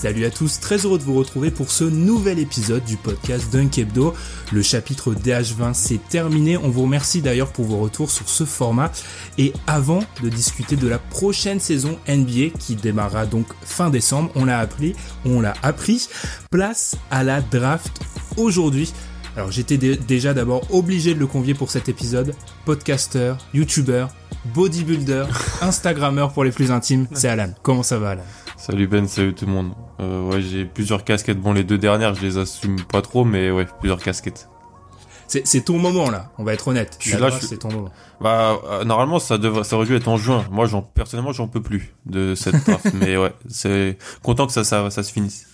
Salut à tous, très heureux de vous retrouver pour ce nouvel épisode du podcast Dunk Hebdo. Le chapitre DH20 s'est terminé. On vous remercie d'ailleurs pour vos retours sur ce format. Et avant de discuter de la prochaine saison NBA qui démarrera donc fin décembre, on l'a appris, on l'a appris, place à la draft aujourd'hui. Alors j'étais dé- déjà d'abord obligé de le convier pour cet épisode. Podcaster, YouTuber, bodybuilder, Instagrammeur pour les plus intimes, c'est Alan. Comment ça va Alan? Salut Ben, salut tout le monde. Euh, ouais, j'ai plusieurs casquettes. Bon, les deux dernières, je les assume pas trop, mais ouais, plusieurs casquettes. C'est c'est ton moment là, on va être honnête. Je suis La là, je c'est ton moment. Bah, euh, normalement, ça devrait, ça aurait dû être en juin. Moi, j'en, personnellement, j'en peux plus de cette draft, mais ouais, c'est content que ça, ça, ça se finisse.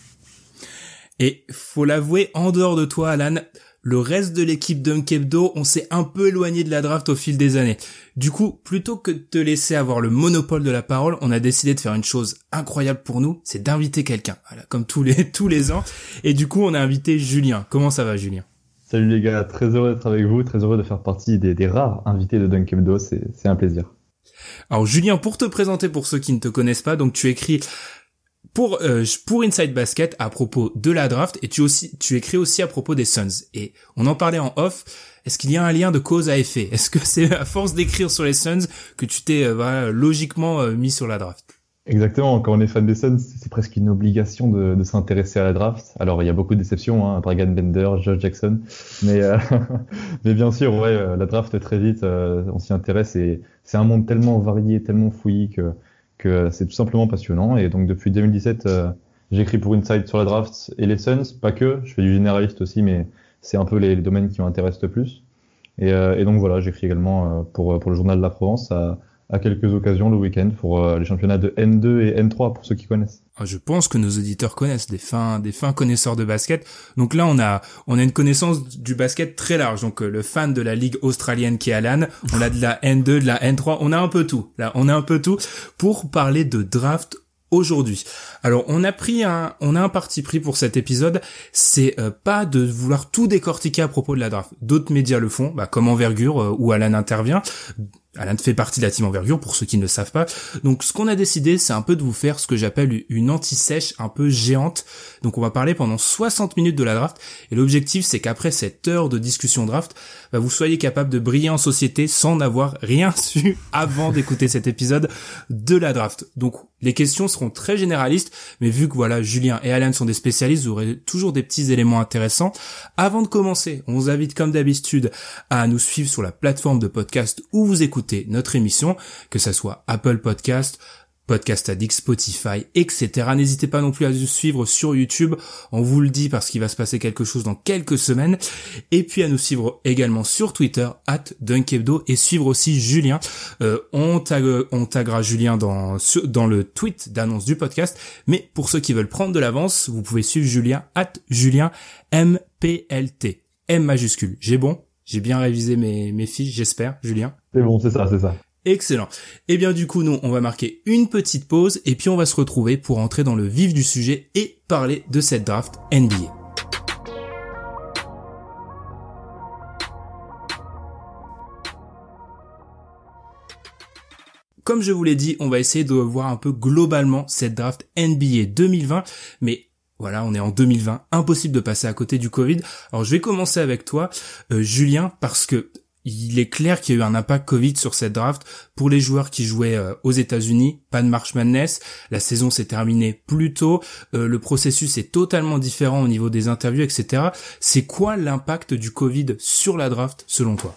Et faut l'avouer, en dehors de toi, Alan, le reste de l'équipe Dunkebdo, on s'est un peu éloigné de la draft au fil des années. Du coup, plutôt que de te laisser avoir le monopole de la parole, on a décidé de faire une chose incroyable pour nous, c'est d'inviter quelqu'un. Voilà, comme tous les tous les ans. Et du coup, on a invité Julien. Comment ça va, Julien? Salut les gars, très heureux d'être avec vous, très heureux de faire partie des, des rares invités de Dunk Hebdo, c'est c'est un plaisir. Alors Julien, pour te présenter pour ceux qui ne te connaissent pas, donc tu écris pour euh, pour Inside Basket à propos de la draft et tu aussi tu écris aussi à propos des Suns. Et on en parlait en off. Est-ce qu'il y a un lien de cause à effet? Est-ce que c'est à force d'écrire sur les Suns que tu t'es euh, logiquement euh, mis sur la draft? Exactement, quand on est fan des Suns, c'est presque une obligation de, de s'intéresser à la draft. Alors il y a beaucoup de déceptions, hein, Dragan Bender, Josh Jackson, mais, euh, mais bien sûr, ouais, euh, la draft très vite, on s'y intéresse et c'est un monde tellement varié, tellement fouillis que, que c'est tout simplement passionnant. Et donc depuis 2017, euh, j'écris pour Inside sur la draft et les Suns, pas que, je fais du généraliste aussi, mais c'est un peu les, domaines qui m'intéressent le plus. Et, euh, donc voilà, j'écris également euh, pour, pour le journal de la Provence à quelques occasions le week-end pour euh, les championnats de N2 et N3 pour ceux qui connaissent. Ah, Je pense que nos auditeurs connaissent des fins, des fins connaisseurs de basket. Donc là, on a, on a une connaissance du basket très large. Donc euh, le fan de la ligue australienne qui est Alan, on a de la N2, de la N3, on a un peu tout. Là, on a un peu tout pour parler de draft aujourd'hui. Alors, on a pris un, on a un parti pris pour cet épisode, c'est euh, pas de vouloir tout décortiquer à propos de la draft. D'autres médias le font, bah, comme Envergure euh, où Alan intervient. Alan fait partie de la team Envergure pour ceux qui ne le savent pas. Donc ce qu'on a décidé, c'est un peu de vous faire ce que j'appelle une anti-sèche un peu géante. Donc on va parler pendant 60 minutes de la draft et l'objectif c'est qu'après cette heure de discussion draft, bah, vous soyez capable de briller en société sans n'avoir rien su avant d'écouter cet épisode de la draft. Donc les questions seront très généralistes, mais vu que voilà, Julien et Alan sont des spécialistes, vous aurez toujours des petits éléments intéressants. Avant de commencer, on vous invite comme d'habitude à nous suivre sur la plateforme de podcast où vous écoutez notre émission, que ça soit Apple Podcast, Podcast Addict, Spotify, etc. N'hésitez pas non plus à nous suivre sur YouTube. On vous le dit parce qu'il va se passer quelque chose dans quelques semaines. Et puis à nous suivre également sur Twitter, at Dunkebdo, et suivre aussi Julien. Euh, on, tag, taguera Julien dans, dans le tweet d'annonce du podcast. Mais pour ceux qui veulent prendre de l'avance, vous pouvez suivre Julien, at Julien MPLT. M majuscule. J'ai bon? J'ai bien révisé mes, mes fiches, j'espère, Julien. C'est bon, c'est ça, c'est ça. Excellent. Et bien du coup, nous, on va marquer une petite pause et puis on va se retrouver pour entrer dans le vif du sujet et parler de cette draft NBA. Comme je vous l'ai dit, on va essayer de voir un peu globalement cette draft NBA 2020, mais voilà, on est en 2020, impossible de passer à côté du Covid. Alors je vais commencer avec toi, euh, Julien, parce que il est clair qu'il y a eu un impact Covid sur cette draft pour les joueurs qui jouaient euh, aux États-Unis. Pas de March Madness, la saison s'est terminée plus tôt, euh, le processus est totalement différent au niveau des interviews, etc. C'est quoi l'impact du Covid sur la draft selon toi?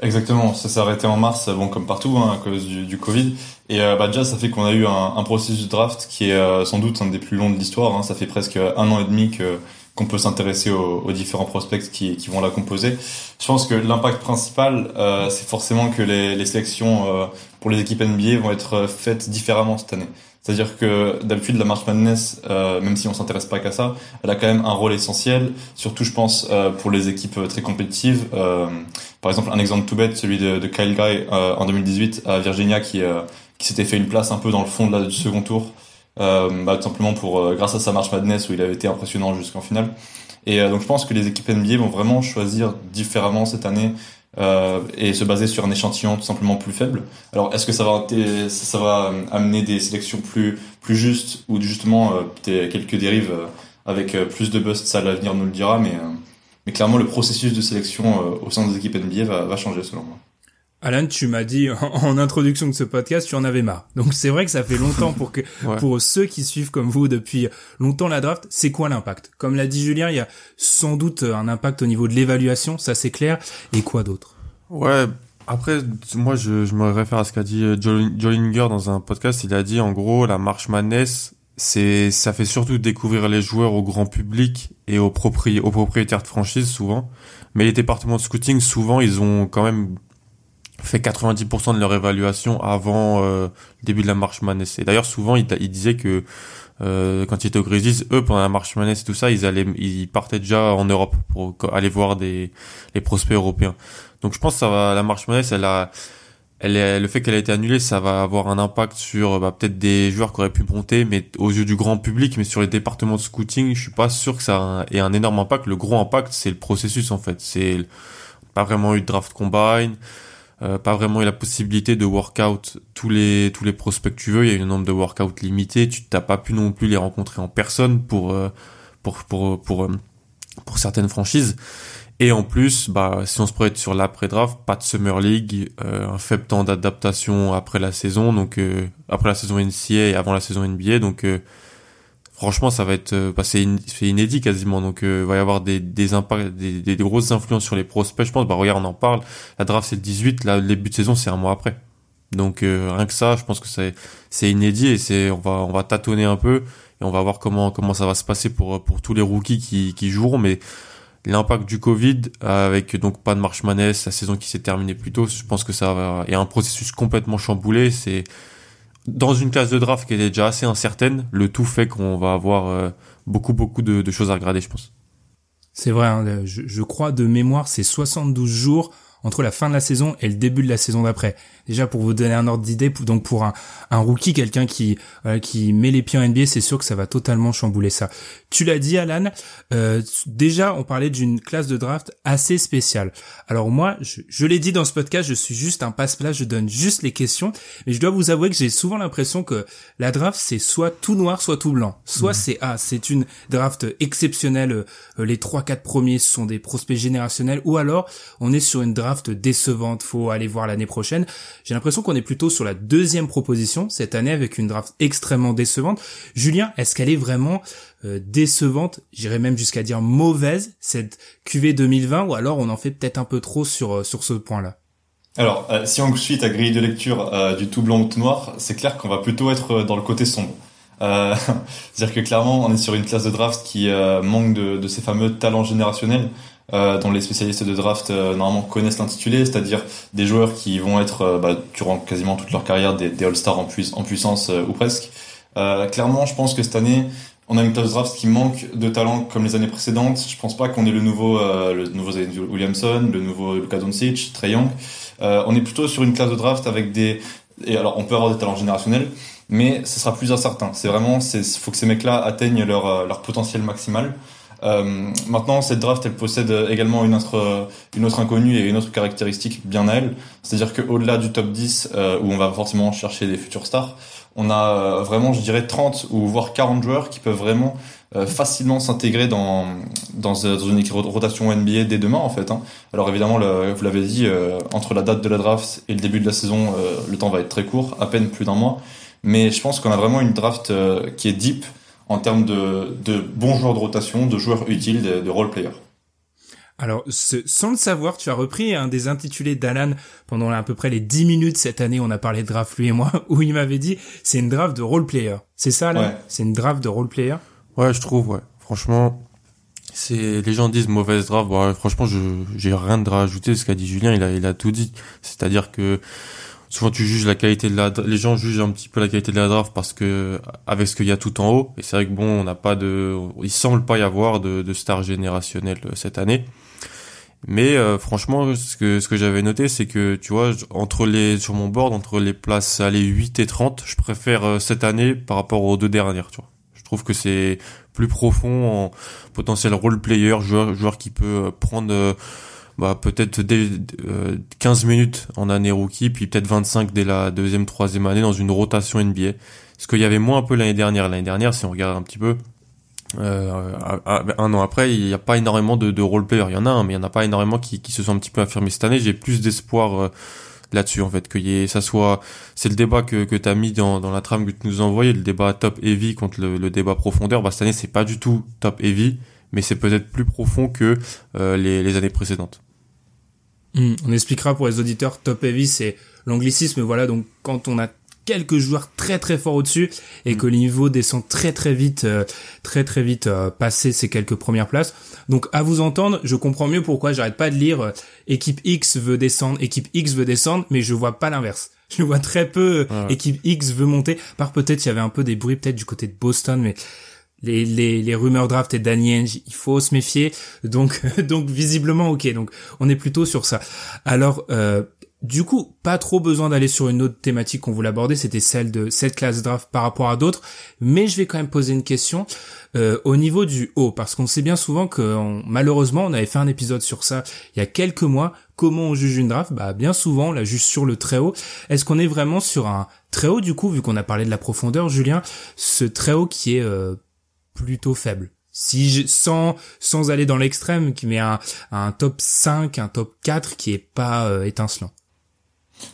Exactement, ça s'est arrêté en mars, bon comme partout hein, à cause du, du Covid. Et euh, bah, déjà ça fait qu'on a eu un, un, processus de draft qui est euh, sans doute un des plus longs de l'histoire. Hein. Ça fait presque un an et demi que qu'on peut s'intéresser aux, aux, différents prospects qui, qui vont la composer. Je pense que l'impact principal, euh, c'est forcément que les, les sélections euh, pour les équipes NBA vont être faites différemment cette année. C'est-à-dire que d'habitude la March Madness, euh, même si on s'intéresse pas qu'à ça, elle a quand même un rôle essentiel, surtout je pense euh, pour les équipes très compétitives. Par exemple, un exemple tout bête, celui de, de Kyle Guy en 2018 à Virginia, qui, qui s'était fait une place un peu dans le fond de la, du second tour, bah, tout simplement pour grâce à sa March Madness où il avait été impressionnant jusqu'en finale. Et donc je pense que les équipes NBA vont vraiment choisir différemment cette année euh, et se baser sur un échantillon tout simplement plus faible. Alors est-ce que ça va ça va euh, amener des sélections plus plus justes ou justement euh, quelques dérives euh, avec euh, plus de bust ça l'avenir nous le dira mais mais clairement le processus de sélection au sein des équipes NBA va, va changer selon moi. Alan, tu m'as dit en, introduction de ce podcast, tu en avais marre. Donc c'est vrai que ça fait longtemps pour que ouais. pour ceux qui suivent comme vous depuis longtemps la draft, c'est quoi l'impact? Comme l'a dit Julien, il y a sans doute un impact au niveau de l'évaluation, ça c'est clair. Et quoi d'autre? Ouais. Après, moi, je, je, me réfère à ce qu'a dit Jolinger dans un podcast. Il a dit, en gros, la marche Madness, c'est, ça fait surtout découvrir les joueurs au grand public et aux, propri aux propriétaires de franchise, souvent. Mais les départements de scouting, souvent, ils ont quand même fait 90% de leur évaluation avant euh, le début de la marche Madness. Et d'ailleurs, souvent, il, il disait que euh, quand ils étaient au Grizzlies, eux, pendant la marche Madness et tout ça, ils allaient, ils partaient déjà en Europe pour aller voir des, les prospects européens. Donc, je pense que ça va, la marche Madness, elle a, elle est, le fait qu'elle a été annulée, ça va avoir un impact sur bah, peut-être des joueurs qui auraient pu monter, mais aux yeux du grand public, mais sur les départements de scouting, je suis pas sûr que ça ait un énorme impact. Le gros impact, c'est le processus en fait. C'est pas vraiment eu de draft combine. Euh, pas vraiment la possibilité de workout tous les tous les prospects que tu veux. Il y a un nombre de workouts limité. Tu t'as pas pu non plus les rencontrer en personne pour euh, pour pour pour euh, pour, certaines franchises. Et en plus, bah si on se projette sur l'après draft, pas de summer league, un faible temps d'adaptation après la saison, donc après la saison NCA et avant la saison NBA, donc franchement ça va être bah, c'est inédit quasiment. Donc euh, va y avoir des des impacts des, des, grosses influences sur les prospects. Je pense bah regarde on en parle. La draft c'est le 18 là le début de saison c'est un mois après. Donc euh, rien que ça je pense que c'est c'est inédit et c'est on va on va tâtonner un peu et on va voir comment comment ça va se passer pour pour tous les rookies qui qui joueront. Mais l'impact du Covid avec donc pas de marche la saison qui s'est terminée plus tôt je pense que ça va et un processus complètement chamboulé c'est dans une classe de draft qui est déjà assez incertaine, le tout fait qu'on va avoir euh, beaucoup beaucoup de, choses à regarder, je pense. C'est vrai, hein, je, je, crois de mémoire, c'est 72 jours entre la fin de la saison et le début de la saison d'après. Déjà pour vous donner un ordre d'idée, donc pour un, un rookie, quelqu'un qui euh, qui met les pieds en NBA, c'est sûr que ça va totalement chambouler ça. Tu l'as dit, Alan. Euh, déjà, on parlait d'une classe de draft assez spéciale. Alors moi, je, je l'ai dit dans ce podcast, je suis juste un passe-plat, je donne juste les questions, mais je dois vous avouer que j'ai souvent l'impression que la draft c'est soit tout noir, soit tout blanc. Soit mmh. c'est ah, c'est une draft exceptionnelle, euh, les trois quatre premiers sont des prospects générationnels, ou alors on est sur une draft décevante, faut aller voir l'année prochaine. J'ai l'impression qu'on est plutôt sur la deuxième proposition cette année avec une draft extrêmement décevante. Julien, est-ce qu'elle est vraiment euh, décevante? J'irais même jusqu'à dire mauvaise cette QV 2020 ou alors on en fait peut-être un peu trop sur euh, sur ce point-là? Alors, euh, si on suit ta grille de lecture euh, du tout blanc ou tout noir, c'est clair qu'on va plutôt être dans le côté sombre. Euh, C'est-à-dire que clairement, on est sur une classe de draft qui manque de, de, ces fameux talents générationnels euh, dont les spécialistes de draft euh, normalement connaissent l'intitulé, c'est-à-dire des joueurs qui vont être euh, bah, durant quasiment toute leur carrière des, des All-Stars en, puissance euh, ou presque. clairement, je pense que cette année, on a une classe de draft qui manque de talent comme les années précédentes. Je pense pas qu'on ait le nouveau, le nouveau Williamson, le nouveau Luka Doncic, Trey Young. on est plutôt sur une classe de draft avec des et alors on peut avoir des talents générationnels, mais ce sera plus incertain. C'est vraiment, c'est faut que ces mecs-là atteignent leur leur potentiel maximal. Euh, maintenant, cette draft, elle possède également une autre, une autre inconnue et une autre caractéristique bien à elle. C'est-à-dire qu'au-delà du top 10, euh, où on va forcément chercher des futurs stars, on a euh, vraiment, je dirais, 30 ou voire 40 joueurs qui peuvent vraiment facilement s'intégrer dans, dans, dans une rotation NBA dès demain, en fait. Hein. Alors évidemment, vous l'avez dit, entre la date de la draft et le début de la saison, le temps va être très court, à peine plus d'un mois. Mais je pense qu'on a vraiment une draft qui est deep, en termes de, de, bons joueurs de rotation, de joueurs utiles, de, de role players. Alors, sans le savoir, tu as repris un des intitulés d'Alan pendant à peu près les 10 minutes cette année, on a parlé de draft lui et moi, où il m'avait dit c'est une draft de role player. C'est ça là C'est une draft de role player Ouais, je trouve, ouais. Franchement, c'est les gens disent mauvaise draft. Bon, franchement, je j'ai rien de rajouter. Ce qu'a dit Julien, il a il a tout dit. C'est-à-dire que souvent tu juges la qualité de la les gens jugent un petit peu la qualité de la draft parce que avec ce qu'il y a tout en haut. Et c'est vrai que bon on n'a pas de il semble pas y avoir de, de star générationnelle euh, cette année. Mais euh, franchement ce que ce que j'avais noté c'est que tu vois entre les sur mon board entre les places allez 8 et 30 je préfère euh, cette année par rapport aux deux dernières tu vois. Je trouve que c'est plus profond en potentiel role player joueur joueur qui peut prendre bah, peut-être dès 15 euh, minutes en année rookie, puis peut-être 25 dès la deuxième, troisième année dans une rotation NBA. Ce qu'il y avait moins un peu l'année dernière. L'année dernière, si on regarde un petit peu, euh, un an après, il n'y a pas énormément de, de role players. Il y en a un, mais il n'y en a pas énormément qui, qui se sont un petit peu affirmés cette année. J'ai plus d'espoir euh, là-dessus en fait que y ait, ça soit c'est le débat que que t'as mis dans dans la trame que tu nous as envoyé le débat top heavy contre le, le débat profondeur bah cette année c'est pas du tout top heavy mais c'est peut-être plus profond que euh, les, les, années précédentes. Hmm, on expliquera pour les auditeurs, top heavy, c'est l'anglicisme, voilà, donc quand on a quelques joueurs très très forts au-dessus et hmm. que le niveau descend très très vite, euh, très très vite euh, passer ces quelques premières places. Donc à vous entendre, je comprends mieux pourquoi j'arrête pas de lire euh, équipe X veut descendre, équipe X veut descendre, mais je vois pas l'inverse. Je vois très peu équipe X veut monter. Par peut-être il y avait un peu des bruits peut-être du côté de Boston, mais les, les, les rumeurs draft et Danny il faut se méfier. Donc, donc visiblement, ok. Donc, on est plutôt sur ça. Alors, euh, du coup, pas trop besoin d'aller sur une autre thématique qu'on voulait aborder, c'était celle de cette classe draft par rapport à d'autres, mais je vais quand même poser une question euh, au niveau du haut, parce qu'on sait bien souvent que malheureusement, on avait fait un épisode sur ça il y a quelques mois, comment on juge une draft? Bah bien souvent, on la juge sur le très haut. Est-ce qu'on est vraiment sur un très haut du coup, vu qu'on a parlé de la profondeur, Julien, ce très haut qui est euh, plutôt faible. Si je, sans sans aller dans l'extrême, qui met un, un top 5, un top 4 qui est pas euh, étincelant.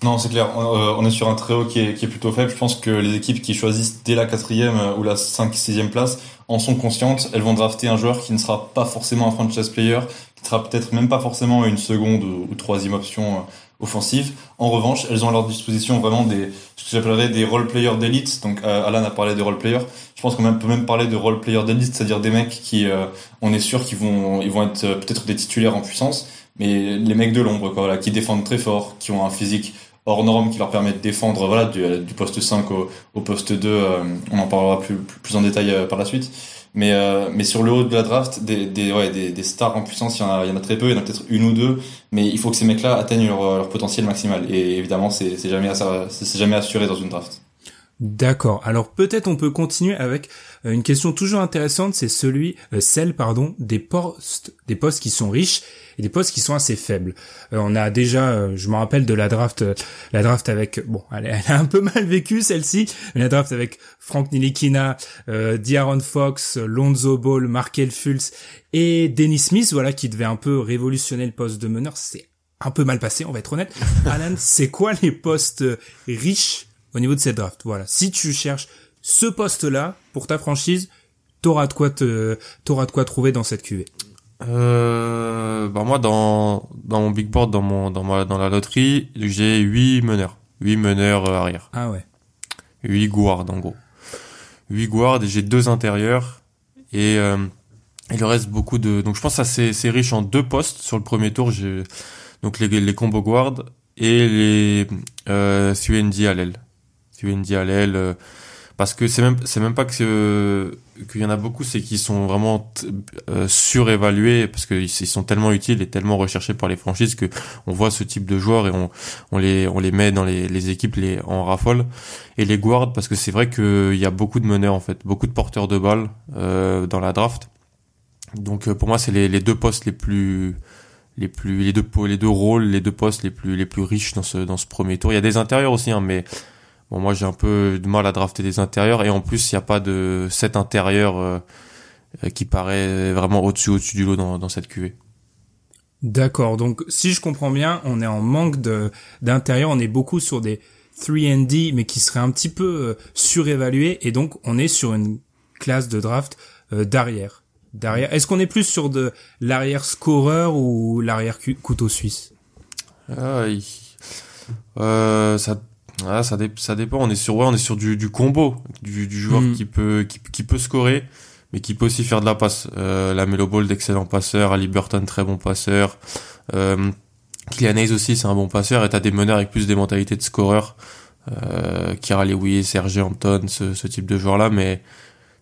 Non, c'est clair. Euh, on est sur un très haut qui est, qui est plutôt faible. Je pense que les équipes qui choisissent dès la quatrième euh, ou la 5 sixième place en sont conscientes. Elles vont drafter un joueur qui ne sera pas forcément un franchise player, qui sera peut-être même pas forcément une seconde ou troisième option offensive. En revanche, elles ont à leur disposition vraiment des ce que j'appellerais des role players d'élite. Donc euh, Alan a parlé des role players. Je pense qu'on peut même parler de role players d'élite, c'est-à-dire des mecs qui euh, on est sûr qu'ils vont ils vont être euh, peut-être des titulaires en puissance, mais les mecs de l'ombre quoi, voilà, qui défendent très fort, qui ont un physique hors norme qui leur permet de défendre voilà du, du poste 5 au, au poste 2, on en parlera plus plus en détail par la suite mais, euh, mais sur le haut de la draft, des, des, ouais, des, des stars en puissance, il y, en a, y en a très peu, il y en a peut-être une ou deux, mais il faut que ces mecs-là atteignent leur, leur potentiel maximal. Et évidemment, c'est jamais, jamais assuré dans une draft. D'accord. Alors peut-être on peut continuer avec euh, une question toujours intéressante, c'est celui, euh, celle pardon, des postes, des postes qui sont riches et des postes qui sont assez faibles. Euh, on a déjà, je me rappelle de la draft, la draft avec, bon, elle, elle a un peu mal vécu celle-ci, la draft avec Frank Nilikina, euh, D'Aaron Fox, Lonzo Ball, Markel Fultz et Dennis Smith, voilà, qui devait un peu révolutionner le poste de meneur. C'est un peu mal passé, on va être honnête. Alan, c'est quoi les postes riches au niveau de cette draft? Voilà. Si tu cherches ce poste-là pour ta franchise, t'auras de quoi te, t'auras de quoi trouver dans cette QV. Euh, bah moi dans dans mon big board dans mon dans ma dans la loterie j'ai huit meneurs. Huit meneurs euh, arrière. Ah ouais. Huit guards en gros. Huit guards et j'ai deux intérieurs. Et euh, il reste beaucoup de donc je pense que ça c'est c'est riche en deux postes. Sur le premier tour j'ai donc les les combo guards et les euh, à l'aile UND à l'aile parce que c'est même c'est même pas que qu'il y en a beaucoup c'est qu'ils sont vraiment euh, surévalués parce qu'ils sont tellement utiles et tellement recherchés par les franchises que on voit ce type de joueurs et on on les on les met dans les, les équipes les en raffole et les guards parce que c'est vrai qu'il y a beaucoup de meneurs en fait. Beaucoup de porteurs de balles euh, dans la draft. Donc euh, pour moi c'est les, les deux postes les plus les plus les deux les deux rôles les deux postes les plus les plus riches dans ce dans ce premier tour. Il y a des intérieurs aussi hein, mais Bon, moi j'ai un peu de mal à drafter des intérieurs et en plus il n'y a pas de set intérieur euh, euh, qui paraît vraiment au-dessus au-dessus du lot dans, dans cette cuvée. D'accord. Donc si je comprends bien, on est en manque de d'intérieur, on est beaucoup sur des 3D mais qui seraient un petit peu euh, surévalués et donc on est sur une classe de draft d'arrière. derrière. Est-ce qu'on est plus sur de l'arrière scoreur ou l'arrière couteau suisse? Ah, euh, ça, ah, ça, ça dépend. On est sur, ouais, on est sur du, du combo, du, du joueur hmm. qui peut, qui, qui, peut scorer, mais qui peut aussi faire de la passe. Euh, la Melo Ball, d'excellent passeur. Ali Burton, très bon passeur. Euh, Kylian Hayes aussi, c'est un bon passeur. Et t'as des meneurs avec plus des mentalités de scoreur. Euh, Kira Lewis, Serge Hampton, ce, ce type de joueurs-là. Mais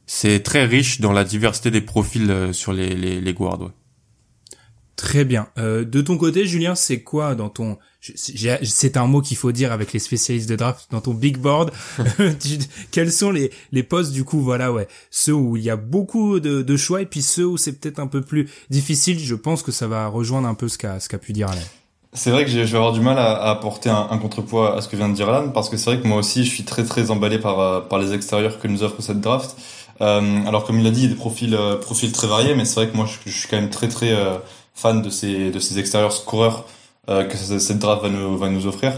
c'est très riche dans la diversité des profils euh, sur les, les, les guards. Ouais. Très bien. Euh, de ton côté, Julien, c'est quoi dans ton c'est un mot qu'il faut dire avec les spécialistes de draft dans ton big board. Quels sont les les postes du coup voilà ouais ceux où il y a beaucoup de, de choix et puis ceux où c'est peut-être un peu plus difficile. Je pense que ça va rejoindre un peu ce qu'a ce qu'a pu dire Alain. C'est vrai que je vais avoir du mal à, à apporter un, un, contrepoids à ce que vient de dire Alan parce que c'est vrai que moi aussi je suis très très emballé par euh, par les extérieurs que nous offre cette draft. Euh, alors comme il l'a dit, il y a des profils euh, profils très variés, mais c'est vrai que moi je, je, suis quand même très très euh, fan de ces de ces extérieurs scoreurs euh, que cette draft va nous va nous offrir.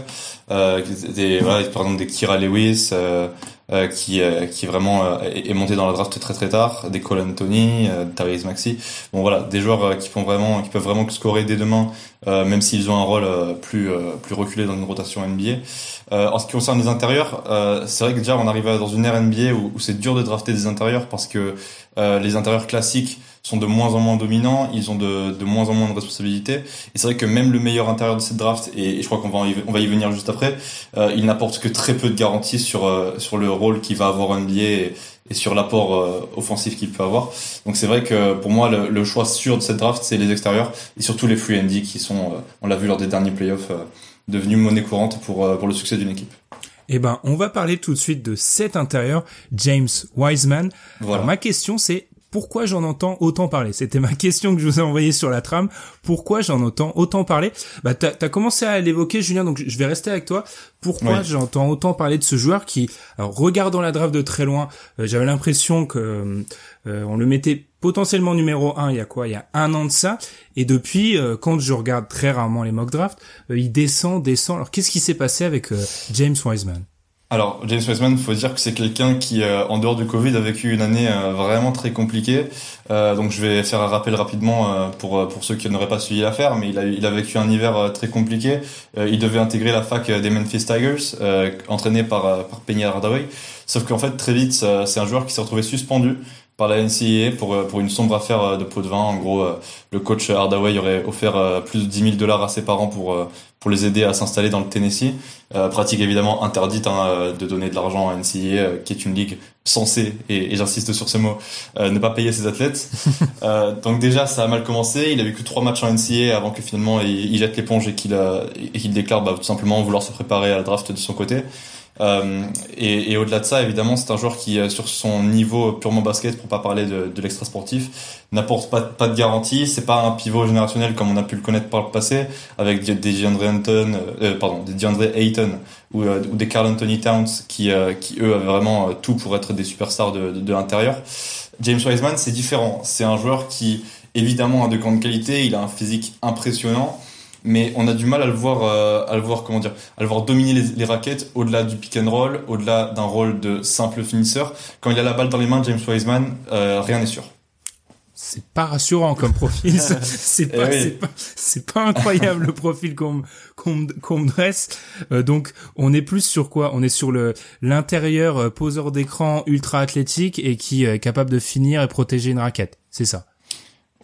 Euh, des, voilà, par exemple des Kira Lewis euh, euh qui qui vraiment est monté dans la draft très très tard, des Cole Anthony, euh, Tyrese Maxi. Bon voilà, des joueurs qui font vraiment qui peuvent vraiment scorer dès demain, même s'ils ont un rôle plus plus reculé dans une rotation NBA. en ce qui concerne les intérieurs, c'est vrai que déjà on arrive dans une ère NBA où, où c'est dur de drafter des intérieurs parce que les intérieurs classiques sont de moins en moins dominants, ils ont de, de moins en moins de responsabilités. Et c'est vrai que même le meilleur intérieur de cette draft, et, je crois qu'on va, y, on va y venir juste après, euh, il n'apporte que très peu de garanties sur, euh, sur le rôle qu'il va avoir en NBA et, et sur l'apport euh, offensif qu'il peut avoir. Donc c'est vrai que pour moi, le, le, choix sûr de cette draft, c'est les extérieurs et surtout les free and qui sont, on l'a vu lors des derniers playoffs, devenus monnaie courante pour, pour le succès d'une équipe. Eh ben, on va parler tout de suite de cet intérieur, James Wiseman. Voilà. Alors, ma question, c'est pourquoi j'en entends autant parler? C'était ma question que je vous ai envoyée sur la trame. Pourquoi j'en entends autant parler? Bah, t'as as commencé à l'évoquer, Julien. Donc, je vais rester avec toi. Pourquoi j'entends autant parler de ce joueur qui, alors, regardant la draft de très loin, euh, j'avais l'impression que euh, on le mettait potentiellement numéro 1 il y a quoi? Il y a un an de ça. Et depuis, euh, quand je regarde très rarement les mock drafts, il descend, descend. Alors, qu'est-ce qui s'est passé avec James Wiseman? Alors, James Wiseman, faut dire que c'est quelqu'un qui, euh, en dehors du Covid, a vécu une année euh, vraiment très compliquée. Euh, donc, je vais faire un rappel rapidement pour pour ceux qui n'auraient pas suivi l'affaire, mais il a, il a vécu un hiver très compliqué. il devait intégrer la fac des Memphis Tigers, entraîné par par Penny Hardaway. Sauf qu'en fait, très vite, c'est un joueur qui s'est retrouvé suspendu par la NCAA pour, euh, pour une sombre affaire euh, de pot de vin. En gros, euh, le coach Hardaway aurait offert plus de 10 000 dollars à ses parents pour, pour les aider à s'installer dans le Tennessee. pratique évidemment interdite hein, de donner de l'argent à NCAA, qui est une ligue censée, et, j'insiste sur ce mot, ne pas payer ses athlètes. donc déjà, ça a mal commencé. Il a vécu trois matchs en NCAA avant que finalement il, jette l'éponge et qu'il qu'il déclare bah, tout simplement vouloir se préparer à la draft de son côté. Euh, et, et au-delà de ça, évidemment, c'est un joueur qui, euh, sur son niveau purement basket, pour pas parler de, de l'extra sportif, n'apporte pas, pas de garantie. C'est pas un pivot générationnel comme on a pu le connaître par le passé, avec des DeAndre Ayton, euh, pardon, des DeAndre Ayton ou, euh, ou des Carl Anthony Towns qui, qui eux avaient vraiment tout pour être des superstars de, de, de l'intérieur. James Wiseman, c'est différent. C'est un joueur qui, évidemment, a de grandes qualités. Il a un physique impressionnant mais on a du mal à le voir, euh, à le voir comment dire, à le voir dominer les, les raquettes au-delà du pick and roll, au-delà d'un rôle de simple finisseur. Quand il a la balle dans les mains, James Wiseman, euh, rien n'est sûr. C'est pas rassurant comme profil. c'est pas, eh c'est pas, c'est pas incroyable le profil qu'on qu'on qu'on dresse. Euh, donc on est plus sur quoi? On est sur le l'intérieur euh, poseur d'écran ultra athlétique et qui est capable de finir et protéger une raquette. C'est ça.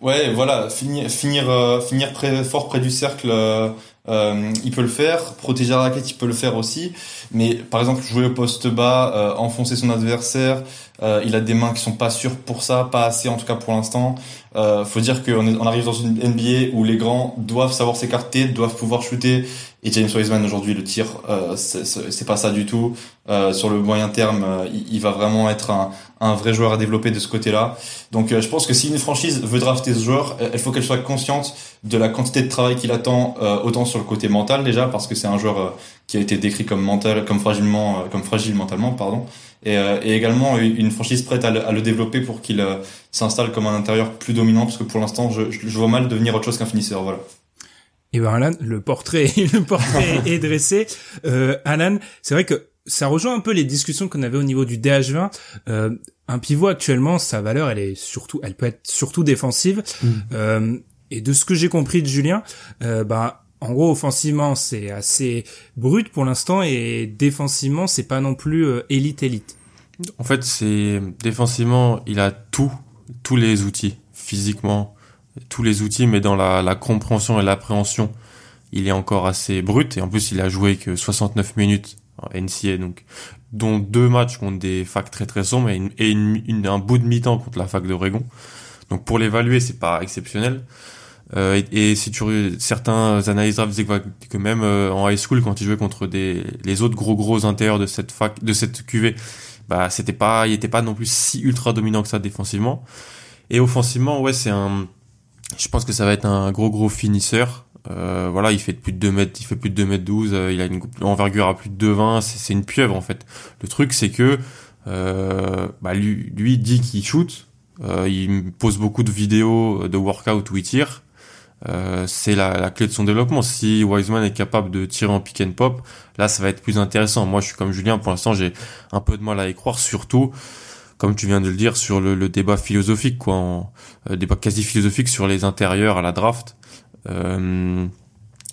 Ouais, voilà, finir, finir, euh, finir près, fort près du cercle, euh, euh, il peut le faire. Protéger la raquette, il peut le faire aussi. Mais par exemple, jouer au poste bas, enfoncer son adversaire, il a des mains qui sont pas sûres pour ça, pas assez en tout cas pour l'instant. faut dire qu'on on arrive dans une NBA où les grands doivent savoir s'écarter, doivent pouvoir shooter et James Wiseman aujourd'hui le tir, euh, c'est pas ça du tout. Euh, sur le moyen terme, euh, il, va vraiment être un, un, vrai joueur à développer de ce côté-là. Donc euh, je pense que si une franchise veut drafter ce joueur, il faut qu'elle soit consciente de la quantité de travail qu'il attend, autant sur le côté mental déjà, parce que c'est un joueur qui a été décrit comme mental, comme fragilement, comme fragile mentalement, pardon. Et, et également une franchise prête à le, à le développer pour qu'il s'installe comme un intérieur plus dominant, parce que pour l'instant, je, je vois mal devenir autre chose qu'un finisseur. Voilà. Et ben Alan, le portrait, le portrait est dressé. Euh, Alan, c'est vrai que ça rejoint un peu les discussions qu'on avait au niveau du DH20. Euh, un pivot actuellement, sa valeur, elle est surtout, elle peut être surtout défensive. Mm. Euh, et de ce que j'ai compris de Julien, euh, bah en gros offensivement c'est assez brut pour l'instant et défensivement c'est pas non plus euh, élite élite. En fait, c'est défensivement, il a tout, tous les outils physiquement, tous les outils, mais dans la, la compréhension et l'appréhension, il est encore assez brut. Et en plus, il a joué que 69 minutes en NCA, donc dont deux matchs contre des facs très très sombres et, une, un bout de mi-temps contre la fac d'Oregon. Donc pour l'évaluer, c'est pas exceptionnel. Euh, et, si tu certains analystes disaient que même euh, en high school quand il jouait contre des les autres gros gros intérieurs de cette fac de cette QV, bah c'était pas il était pas non plus si ultra dominant que ça défensivement. Et offensivement, ouais, c'est un je pense que ça va être un gros gros finisseur. Euh, voilà, il fait plus de 2 mètres, il fait plus de 2 mètres 12, euh, il a une envergure à plus de 2,20, c'est, c'est une pieuvre en fait. Le truc c'est que euh, bah, lui, lui dit qu'il shoot, euh, il pose beaucoup de vidéos de workout où il tire. Euh, c'est la, la, clé de son développement. Si Wiseman est capable de tirer en pick and pop, là ça va être plus intéressant. Moi je suis comme Julien, pour l'instant j'ai un peu de mal à y croire, surtout comme tu viens de le dire sur le, le débat philosophique, quoi, en, débat quasi philosophique sur les intérieurs à la draft. Euh,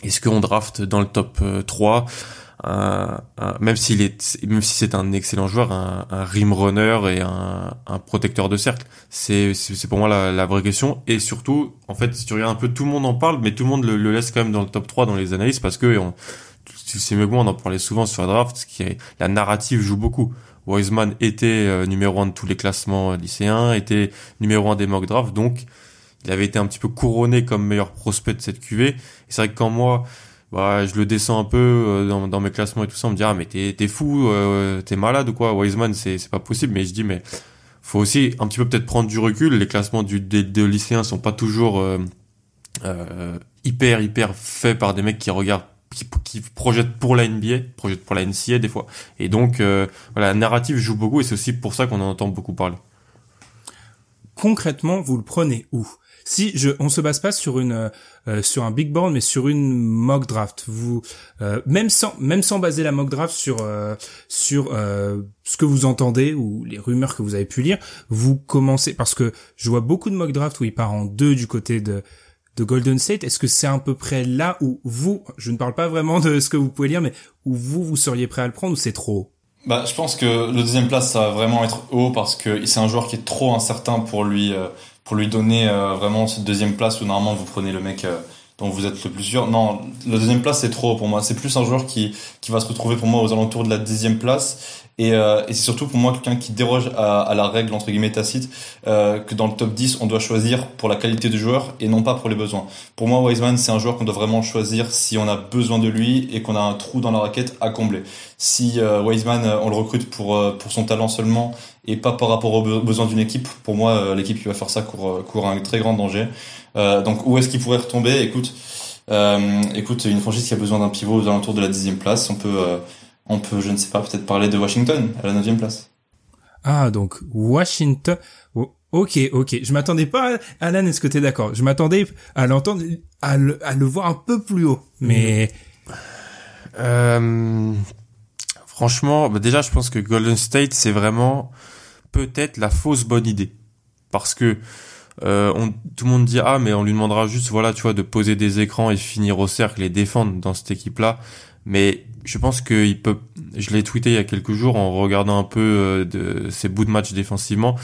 Est-ce qu'on draft dans le top 3 euh, un, même s'il est même si c'est un excellent joueur un, un rim runner et un, un protecteur de cercle. C'est c'est pour moi la, la, vraie question. Et surtout en fait si tu regardes un peu tout le monde en parle mais tout le monde le, le laisse quand même dans le top 3 dans les analyses parce que on, tu sais mieux que moi on en parlait souvent sur la draft qui est, la narrative joue beaucoup Wiseman était euh, numéro 1 de tous les classements lycéens était numéro 1 des mock drafts donc il avait été un petit peu couronné comme meilleur prospect de cette QV. Et c'est vrai que quand moi, bah, je le descends un peu euh, dans, mes classements et tout ça, on me dit ah mais t'es t'es fou, euh, t'es malade ou quoi? Wiseman c'est pas possible. Mais je dis mais faut aussi un petit peu peut-être prendre du recul. Les classements du des, des lycéens sont pas toujours euh, euh, hyper hyper faits par des mecs qui regardent qui, qui projettent pour la NBA, projettent pour la NCA des fois. Et donc voilà, la narrative joue beaucoup et c'est aussi pour ça qu'on en entend beaucoup parler. Concrètement, vous le prenez où? Si je, on se base pas sur une euh, sur un big board, mais sur une mock draft. Vous euh, même sans même sans baser la mock draft sur euh, sur ce que vous entendez ou les rumeurs que vous avez pu lire, vous commencez parce que je vois beaucoup de mock draft où il part en deux du côté de de Golden State. Est-ce que c'est à peu près là où vous, je ne parle pas vraiment de ce que vous pouvez lire, mais où vous vous seriez prêt à le prendre ou c'est trop bah, je pense que le deuxième place, ça va vraiment être haut parce que c'est un joueur qui est trop incertain pour lui pour lui donner euh, vraiment cette deuxième place où normalement vous prenez le mec euh, dont vous êtes le plus sûr. Non, la deuxième place c'est trop pour moi. C'est plus un joueur qui qui va se retrouver pour moi aux alentours de la dixième place et, euh, et c'est surtout pour moi quelqu'un qui déroge à, à, la règle entre guillemets tacite euh, que dans le top 10 on doit choisir pour la qualité du joueur et non pas pour les besoins. Pour moi Wiseman c'est un joueur qu'on doit vraiment choisir si on a besoin de lui et qu'on a un trou dans la raquette à combler. Si euh, Wiseman on le recrute pour pour son talent seulement et pas par rapport aux besoins d'une équipe, pour moi l'équipe qui va faire ça court court un très grand danger. donc où est-ce qu'il pourrait retomber? Écoute. écoute, une franchise qui a besoin d'un pivot aux alentours de la dixième place, on peut, on peut, je ne sais pas, peut-être parler de Washington à la neuvième place. Ah, donc Washington. Oh, ok, ok. Je m'attendais pas, Alan, est-ce que t'es d'accord? Je m'attendais à l'entendre, à le, à le voir un peu plus haut. Mais euh, franchement, bah déjà, je pense que Golden State, c'est vraiment peut-être la fausse bonne idée, parce que euh, on, tout le monde dit ah mais on lui demandera juste voilà tu vois de poser des écrans et finir au cercle et défendre dans cette équipe là mais je pense qu'il peut. Je l'ai tweeté il y a quelques jours en regardant un peu euh, de ses bouts de match défensivement.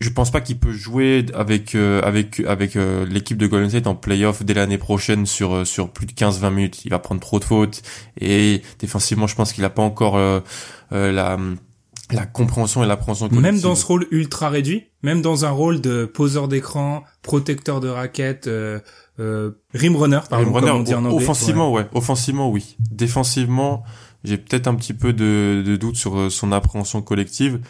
Je pense pas qu'il peut jouer avec euh, avec avec euh, l'équipe de Golden State en playoff dès l'année prochaine sur sur plus de 15-20 minutes. Il va prendre trop de fautes et défensivement, je pense qu'il a pas encore la la compréhension et l'appréhension Même dans ce rôle ultra réduit, même dans un rôle de poseur d'écran, protecteur de raquettes, euh, rim runner, par exemple, comme on dit en anglais. Offensivement, ouais. Offensivement, oui. Défensivement, j'ai peut-être un petit peu de, de doute sur euh, son appréhension collective,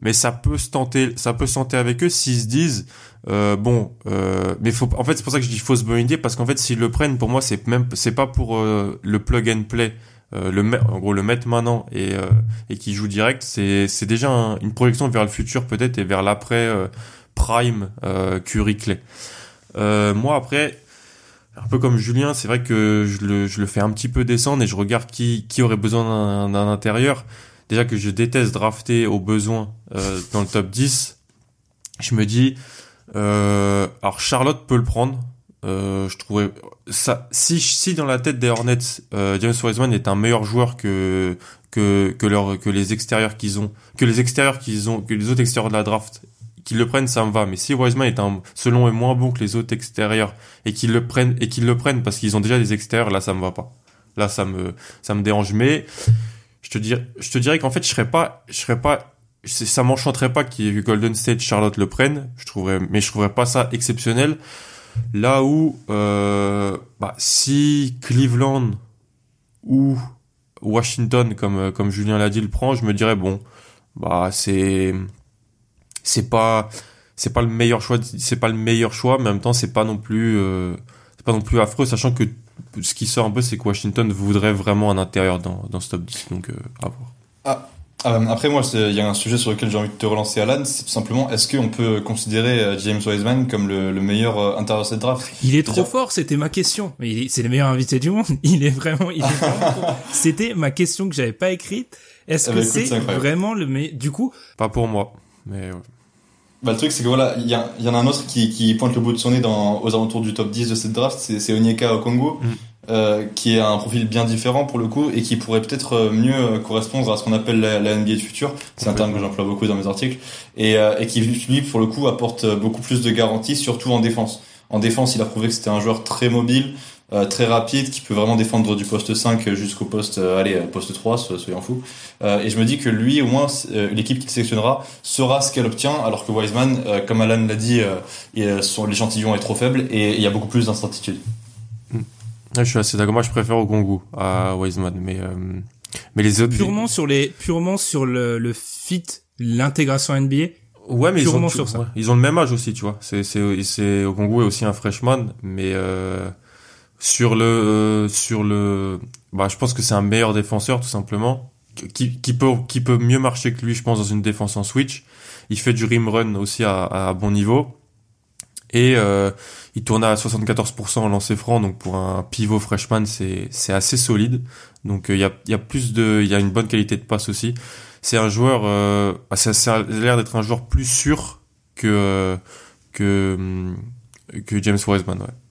mais ça peut se tenter, ça peut se tenter avec eux s'ils se disent, euh, bon, euh, mais faut, en fait, c'est pour ça que je dis fausse bonne idée, parce qu'en fait, s'ils le prennent, pour moi, c'est même, c'est pas pour euh, le plug and play. Euh, le en gros le mettre maintenant et et qui joue direct c'est c'est déjà une projection vers le futur peut-être et vers l'après prime Curry Clay moi après un peu comme Julien, c'est vrai que je le, fais un petit peu descendre et je regarde qui, qui aurait besoin d'un intérieur. Déjà que je déteste drafter au besoin euh, dans le top 10, je me dis, euh, alors Charlotte peut le prendre. Euh, je trouvais ça si si dans la tête des Hornets, euh, James Wiseman est un meilleur joueur que que que les extérieurs qu'ils ont, que les extérieurs qu'ils ont, que les autres extérieurs de la draft qu'ils le prennent, ça me va. Mais si Wiseman est un, selon est moins bon que les autres extérieurs et qu'ils le prennent et qu'ils le prennent parce qu'ils ont déjà des extérieurs, là, ça me va pas. Là, ça me, ça me dérange. Mais je te dirais, je te dirais qu'en fait, je serais pas, je serais pas, ça m'enchanterait pas qu'il Golden State, Charlotte le prenne. Je trouverais, mais je trouverais pas ça exceptionnel. Là où, euh, bah, si Cleveland ou Washington, comme comme Julien l'a dit, le prend, je me dirais bon, bah c'est c'est pas c'est pas le meilleur choix c'est pas le meilleur choix mais en même temps c'est pas non plus euh, c'est pas non plus affreux sachant que ce qui sort un peu c'est que Washington voudrait vraiment un intérieur dans dans ce top 10 donc euh, à voir. Ah. Euh, après moi, il y a un sujet sur lequel j'ai envie de te relancer, Alan. C'est tout simplement, est-ce qu'on peut considérer euh, James Wiseman comme le, le meilleur euh, intérieur de cette draft? Il est trop fort, c'était ma question. Mais c'est le meilleur invité du monde. Il est vraiment, il est vraiment C'était ma question que j'avais pas écrite. Est-ce ah que bah, c'est vraiment le meilleur Du coup, pas pour moi, mais. Bah, le truc, c'est que voilà, il y, y, en a un autre qui, qui, pointe le bout de son nez dans, aux alentours du top 10 de cette draft, c'est Onyeka au Congo, mm. euh, qui a un profil bien différent pour le coup et qui pourrait peut-être euh, mieux euh, correspondre à ce qu'on appelle la, la, NBA futur. C'est un terme que j'emploie beaucoup dans mes articles et, euh, et qui lui, pour le coup, apporte beaucoup plus de garanties, surtout en défense. En défense, il a prouvé que c'était un joueur très mobile, euh, très rapide qui peut vraiment défendre du poste 5 jusqu'au poste euh, allez poste 3 soyons fous euh, et je me dis que lui au moins l'équipe qu'il sélectionnera sera ce qu'elle obtient alors que Wiseman comme Alan l'a dit son l'échantillon est trop faible et il y a beaucoup plus d'incertitude hmm. je suis assez d'accord moi je préfère au Congo à Wiseman mais mais les autres purement sur les purement sur le, le fit l'intégration NBA Ouais, mais ils ont, sur ça. ils ont le même âge aussi, tu vois. C'est, c'est, c'est, Congo est aussi un freshman, mais euh, sur le, euh, sur le, bah, je pense que c'est un meilleur défenseur tout simplement, qui, qui peut, qui peut mieux marcher que lui, je pense, dans une défense en switch. Il fait du rim run aussi à, à bon niveau. Et euh, il tourne à 74% en lancer franc, donc pour un pivot freshman, c'est c'est assez solide. Donc euh, il y a il y a plus de il y a une bonne qualité de passe aussi. C'est un joueur euh, bah, ça, ça a l'air d'être un joueur plus sûr que que que James Wiseman, ouais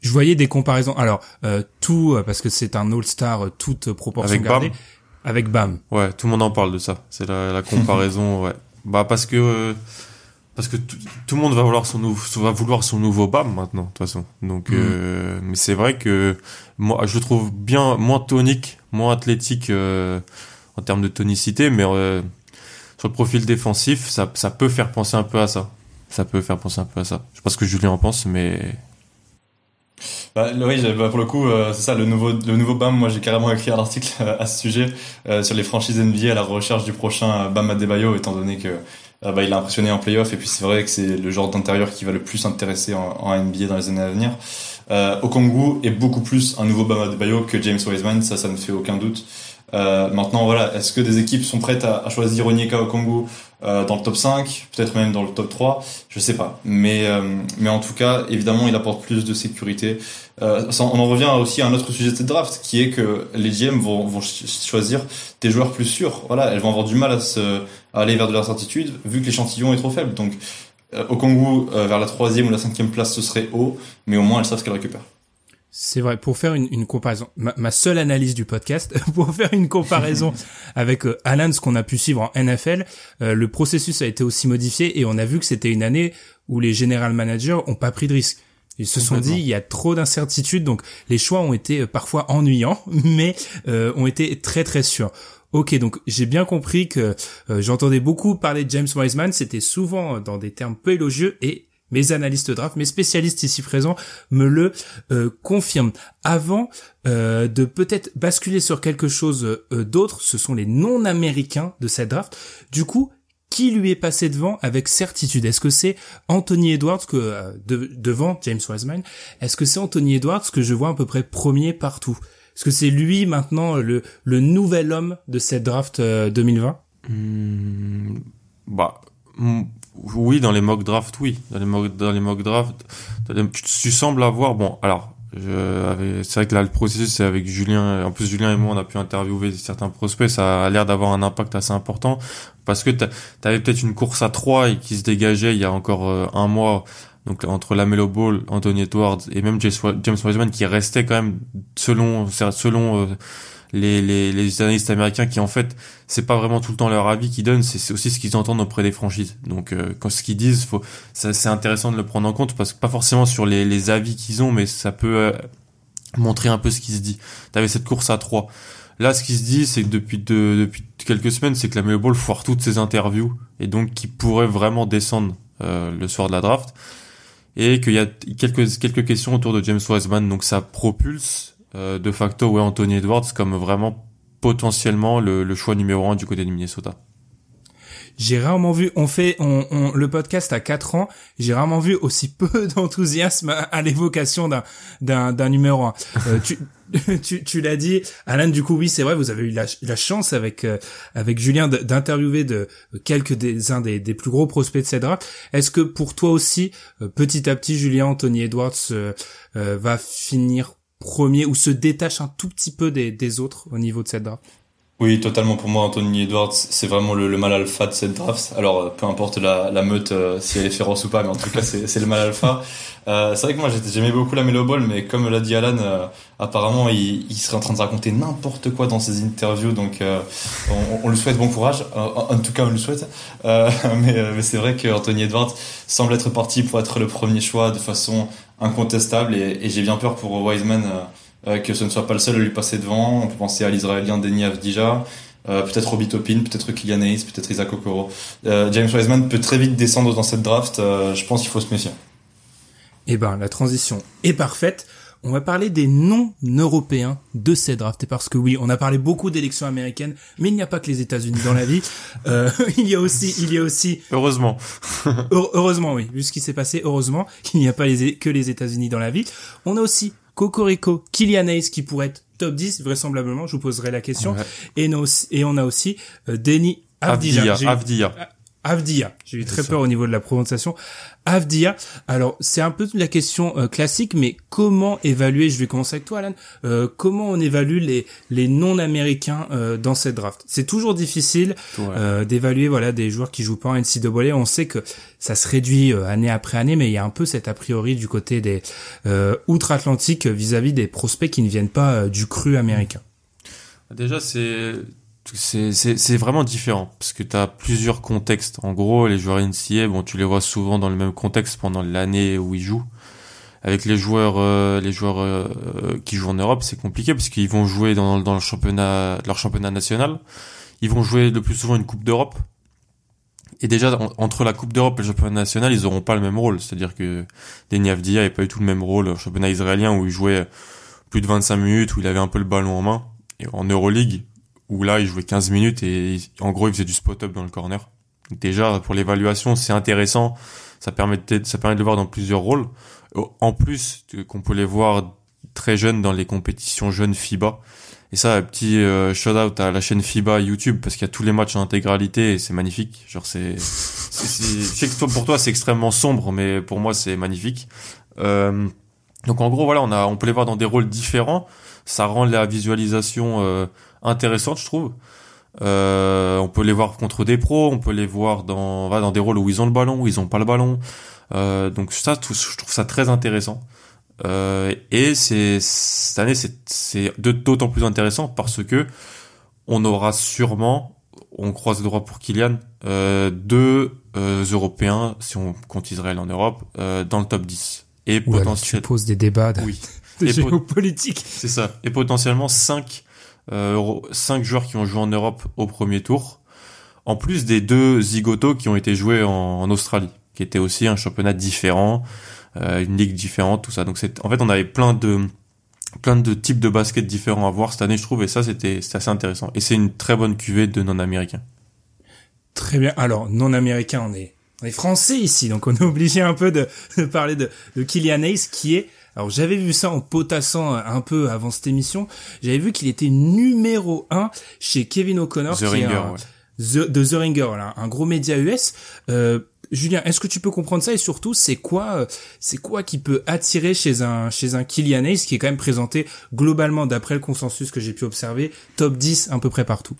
je voyais des comparaisons. Alors euh, tout euh, parce que c'est un All-Star euh, toute proportion avec gardée. Bam. Avec Bam. Ouais, tout le monde en parle de ça. C'est la, la comparaison. ouais. Bah parce que parce que tout le monde va vouloir son nouveau va vouloir son nouveau Bam maintenant de toute façon. Donc mm. mais c'est vrai que moi je le trouve bien moins tonique, moins athlétique en termes de tonicité, mais sur le profil défensif, ça ça peut faire penser un peu à ça. Ça peut faire penser un peu à ça. Je sais pas ce que Julien en pense, mais bah, oui, bah, pour le coup, euh, c'est ça, le nouveau, le nouveau BAM. Moi, j'ai carrément écrit un article euh, à ce sujet euh, sur les franchises NBA à la recherche du prochain BAM Adebayo, étant donné que bah, il a impressionné en playoff. Et puis, c'est vrai que c'est le genre d'intérieur qui va le plus intéresser en, en, NBA dans les années à venir. Euh, Okongu est beaucoup plus un nouveau Bam Adebayo que James Wiseman, ça, ça ne fait aucun doute. Euh, maintenant, voilà, est-ce que des équipes sont prêtes à, à choisir Onyeka Okongu euh, dans le top 5, peut-être même dans le top 3, je sais pas. Mais, euh, mais en tout cas, évidemment, il apporte plus de sécurité. Euh, on en revient aussi à un autre sujet de cette draft, qui est que les GM vont, vont choisir des joueurs plus sûrs. Voilà, elles vont avoir du mal à, se, à aller vers de l'incertitude, vu que l'échantillon est trop faible. Donc, euh, au Congo, vers la troisième ou la cinquième place, ce serait haut, mais au moins elles savent ce qu'elles récupèrent. C'est vrai. Pour faire une, une comparaison, ma, seule analyse du podcast, pour faire une comparaison avec euh, Alan, ce qu'on a pu suivre en NFL, euh, le processus a été aussi modifié et on a vu que c'était une année où les general managers ont pas pris de risques. Ils se sont dit il y a trop d'incertitudes, donc les choix ont été euh, parfois ennuyants, mais ont été très très sûrs. Ok, donc j'ai bien compris que j'entendais beaucoup parler de James Wiseman, c'était souvent dans des termes peu élogieux et mes analystes draft, mes spécialistes ici présents me le euh, confirment. Avant euh, de peut-être basculer sur quelque chose euh, d'autre, ce sont les non-américains de cette draft. Du coup, qui lui est passé devant avec certitude? Est-ce que c'est Anthony Edwards que devant James Wiseman? Est-ce que c'est Anthony Edwards que je vois à peu près premier partout? Est-ce que c'est lui maintenant le, le nouvel homme de cette draft 2020 mmh, Bah Oui, dans les mock drafts, oui. Dans les mock, drafts, tu, tu, sembles avoir, bon, alors, c'est vrai que là, le processus, c'est avec Julien. En plus, Julien et moi, on a pu interviewer certains prospects. Ça a l'air d'avoir un impact assez important parce que t'avais peut-être une course à trois et qui se dégageait il y a encore euh, un mois. Donc entre la Melo Ball, Anthony Edwards et même James Wiseman qui restait quand même selon selon euh, les, les, les analystes américains qui en fait c'est pas vraiment tout le temps leur avis qu'ils donnent c'est aussi ce qu'ils entendent auprès des franchises. Donc euh, quand ce qu'ils disent faut c'est intéressant de le prendre en compte parce que pas forcément sur les, les avis qu'ils ont mais ça peut euh, montrer un peu ce qui se dit. T'avais cette course à trois. Là ce qui se dit c'est que depuis de, depuis quelques semaines c'est que la Melo foire toutes ses interviews et donc qui pourrait vraiment descendre euh, le soir de la draft. Et qu'il y a quelques quelques questions autour de James Wiseman. Donc ça propulse euh, de facto ouais Anthony Edwards comme vraiment potentiellement le, choix numéro un du côté du Minnesota. J'ai rarement vu, on fait on, le podcast à 4 ans, j'ai rarement vu aussi peu d'enthousiasme à, l'évocation d'un numéro 1. Euh, tu tu, tu l'as dit, Alan. Du coup, oui, c'est vrai. Vous avez eu la, la chance avec euh, avec Julien d'interviewer de, quelques des uns des, des plus gros prospects de cette. Est-ce que pour toi aussi, petit à petit, Julien Anthony Edwards va finir premier ou se détache un tout petit peu des, autres au niveau de cette draft oui, totalement. Pour moi, Anthony Edwards, c'est vraiment le, le, mal alpha de cette draft. Alors, euh, peu importe la, la meute, euh, si elle est féroce ou pas, mais en tout cas, c'est le mal alpha. Euh, c'est vrai que moi, j'aimais beaucoup la Melo Ball, mais comme l'a dit Alan, euh, apparemment, il, il, serait en train de raconter n'importe quoi dans ses interviews. Donc, on, on, lui souhaite bon courage. En, tout cas, on lui souhaite. mais, mais c'est vrai qu'Anthony Edwards semble être parti pour être le premier choix de façon incontestable et, et j'ai bien peur pour Wiseman euh, euh, que ce ne soit pas le seul à lui passer devant. On peut penser à l'Israélien Denis Avdija, euh, peut-être Robbie Topin, peut-être Kylian Hayes, peut-être Isaac Okoro. James Wiseman peut très vite descendre dans cette draft. je pense qu'il faut se méfier. Eh ben, la transition est parfaite on va parler des non-européens de cette draft. Et parce que oui, on a parlé beaucoup d'élections américaines, mais il n'y a pas que les États-Unis dans la vie. Euh, il y a aussi, il y a aussi. Heureusement. heureusement, oui. Vu ce qui s'est passé, heureusement qu'il n'y a pas les, que les États-Unis dans la vie. On a aussi Cocorico, Kylian Hayes qui pourrait être top 10 vraisemblablement. Je vous poserai la question. Et, et on a aussi euh, Denis. Avdija. Avdia. J'ai eu très peur au niveau de la prononciation. Avdia. Alors, c'est un peu la question euh, classique, mais comment évaluer, je vais commencer avec toi, Alan, euh, comment on évalue les, les non-américains euh, dans cette draft? C'est toujours difficile d'évaluer voilà des joueurs qui jouent pas en NCAA. On sait que ça se réduit année après année, mais il y a un peu cet a priori du côté des outre-Atlantique vis-à-vis des prospects qui ne viennent pas du cru américain. Déjà, c'est c'est vraiment différent parce que tu as plusieurs contextes. En gros, les joueurs NCA, bon, tu les vois souvent dans le même contexte pendant l'année où ils jouent. Avec les joueurs, euh, les joueurs euh, qui jouent en Europe, c'est compliqué parce qu'ils vont jouer dans, le championnat, leur championnat national. Ils vont jouer le plus souvent une Coupe d'Europe. Et déjà, entre la Coupe d'Europe et le championnat national, ils auront pas le même rôle. C'est-à-dire que Denis Avdia n'avait pas eu tout le même rôle au championnat israélien où il jouait plus de 25 minutes, où il avait un peu le ballon en main. Et en Euroleague, où là, il jouait 15 minutes et en gros, il faisait du spot-up dans le corner. déjà, pour l'évaluation, c'est intéressant. Ça permet, de, ça permet de le voir dans plusieurs rôles. En plus, qu'on peut les voir très jeunes dans les compétitions jeunes FIBA. Et ça, un petit euh, shout-out à la chaîne FIBA YouTube parce qu'il y a tous les matchs en intégralité et c'est magnifique. Genre c'est, je sais que pour toi c'est extrêmement sombre, mais pour moi c'est magnifique. Euh, donc en gros voilà, on a, on peut les voir dans des rôles différents. Ça rend la visualisation euh, intéressante, je trouve. Euh, on peut les voir contre des pros, on peut les voir dans, va dans des rôles où ils ont le ballon, où ils ont pas le ballon. Euh, donc ça, je trouve ça très intéressant. Euh, et cette année, c'est d'autant plus intéressant parce que on aura sûrement, on croise le droit pour Kylian, deux Européens, si on compte Israël en Europe, dans le top 10. Et potentiellement... Tu poses des débats de, oui. géopolitique. C'est ça. Et potentiellement cinq euh, cinq joueurs qui ont joué en Europe au premier tour, en plus des deux zigotos qui ont été joués en, Australie, qui était aussi un championnat différent, euh, une ligue différente, tout ça. Donc c'est, en fait, on avait plein de plein de types de baskets différents à voir cette année, je trouve, et ça c'était assez intéressant. Et c'est une très bonne cuvée de non-américains. Très bien. Alors non-américains, on est on est français ici, donc on est obligé un peu de, de parler de, de Kylian Hayes, qui est alors j'avais vu ça en potassant un peu avant cette émission. J'avais vu qu'il était numéro 1 chez Kevin O'Connor, The Ringer, de The Ringer, un gros média US. Euh, Julien, est-ce que tu peux comprendre ça? Et surtout c'est quoi c'est quoi qui peut attirer chez un chez un Kylian Hayes qui est quand même présenté globalement d'après le consensus que j'ai pu observer top 10 à peu près partout?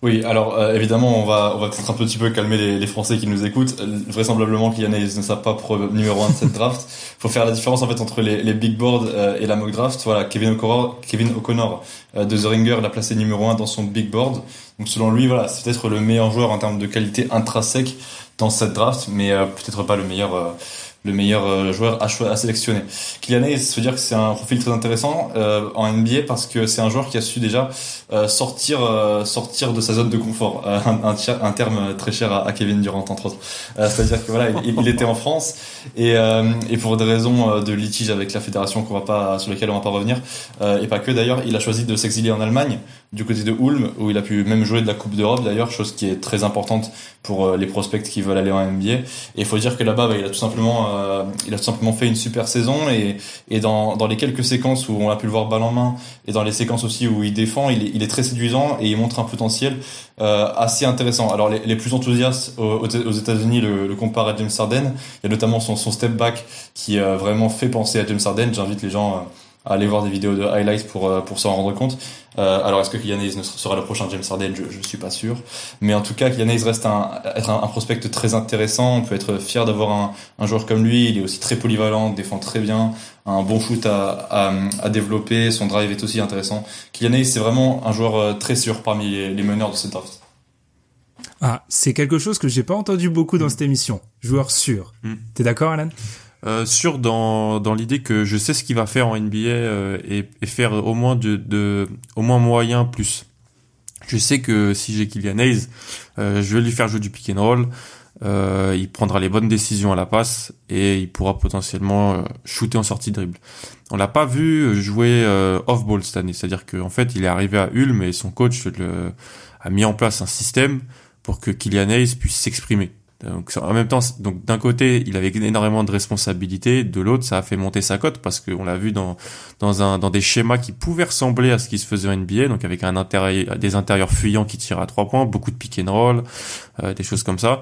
Oui, alors euh, évidemment, on va on va peut-être un petit peu calmer les, les Français qui nous écoutent. Vraisemblablement, Kylian ne sera pas pro numéro 1 de cette draft. faut faire la différence en fait entre les, les big boards euh, et la mock draft. Voilà, Kevin O'Connor, Kevin O'Connor euh, de The Ringer l'a placé numéro 1 dans son big board. Donc selon lui, voilà, c'est peut-être le meilleur joueur en termes de qualité intrinsèque dans cette draft, mais peut-être pas le meilleur le meilleur euh, joueur à, à sélectionner. Kylian Hayes, se dire que c'est un profil très intéressant euh, en NBA parce que c'est un joueur qui a su déjà euh, sortir sortir de sa zone de confort, un, un, terme très cher à, Kevin Durant entre autres. C'est-à-dire que voilà, il, il, était en France et, et pour des raisons de litige avec la fédération qu'on va pas sur lesquelles on va pas revenir et pas que d'ailleurs, il a choisi de s'exiler en Allemagne du côté de Ulm où il a pu même jouer de la Coupe d'Europe d'ailleurs, chose qui est très importante pour les prospects qui veulent aller en NBA. Et il faut dire que là-bas, bah, il a tout simplement euh, il a tout simplement fait une super saison et, et dans, dans les quelques séquences où on a pu le voir balle en main et dans les séquences aussi où il défend, il est, il est très séduisant et il montre un potentiel euh, assez intéressant. Alors les, les plus enthousiastes aux, aux États-Unis le, le comparent à James Harden. Il y a notamment son, son step back qui euh, vraiment fait penser à James Harden. J'invite les gens aller voir des vidéos de highlights pour euh, pour s'en rendre compte. Euh, alors est-ce que Kylian Hayes sera le prochain James Harden? Je, je suis pas sûr, mais en tout cas Kylian Hayes reste un être un, prospect très intéressant. On peut être fier d'avoir un, un joueur comme lui. Il est aussi très polyvalent, défend très bien, un bon shoot à, à, à développer. Son drive est aussi intéressant. Kylian Hayes c'est vraiment un joueur euh, très sûr parmi les, les meneurs de cette draft. Ah, c'est quelque chose que j'ai pas entendu beaucoup dans mm. cette émission. Joueur sûr. Mm. T'es d'accord, Alan? Euh, sûr dans, dans l'idée que je sais ce qu'il va faire en NBA euh, et, et, faire au moins de, de, au moins moyen plus. Je sais que si j'ai Kylian Hayes, euh, je vais lui faire jouer du pick and roll. Euh, il prendra les bonnes décisions à la passe et il pourra potentiellement euh, shooter en sortie de dribble. On l'a pas vu jouer off ball cette année, c'est-à-dire qu'en fait il est arrivé à Ulm et son coach le, a mis en place un système pour que Kylian Hayes puisse s'exprimer. Donc en même temps, donc d'un côté, il avait énormément de responsabilités, de l'autre, ça a fait monter sa cote parce qu'on l'a vu dans dans un dans des schémas qui pouvaient ressembler à ce qui se faisait en NBA, donc avec un intérieur, des intérieurs fuyants qui tirent à trois points, beaucoup de pick and roll, euh, des choses comme ça.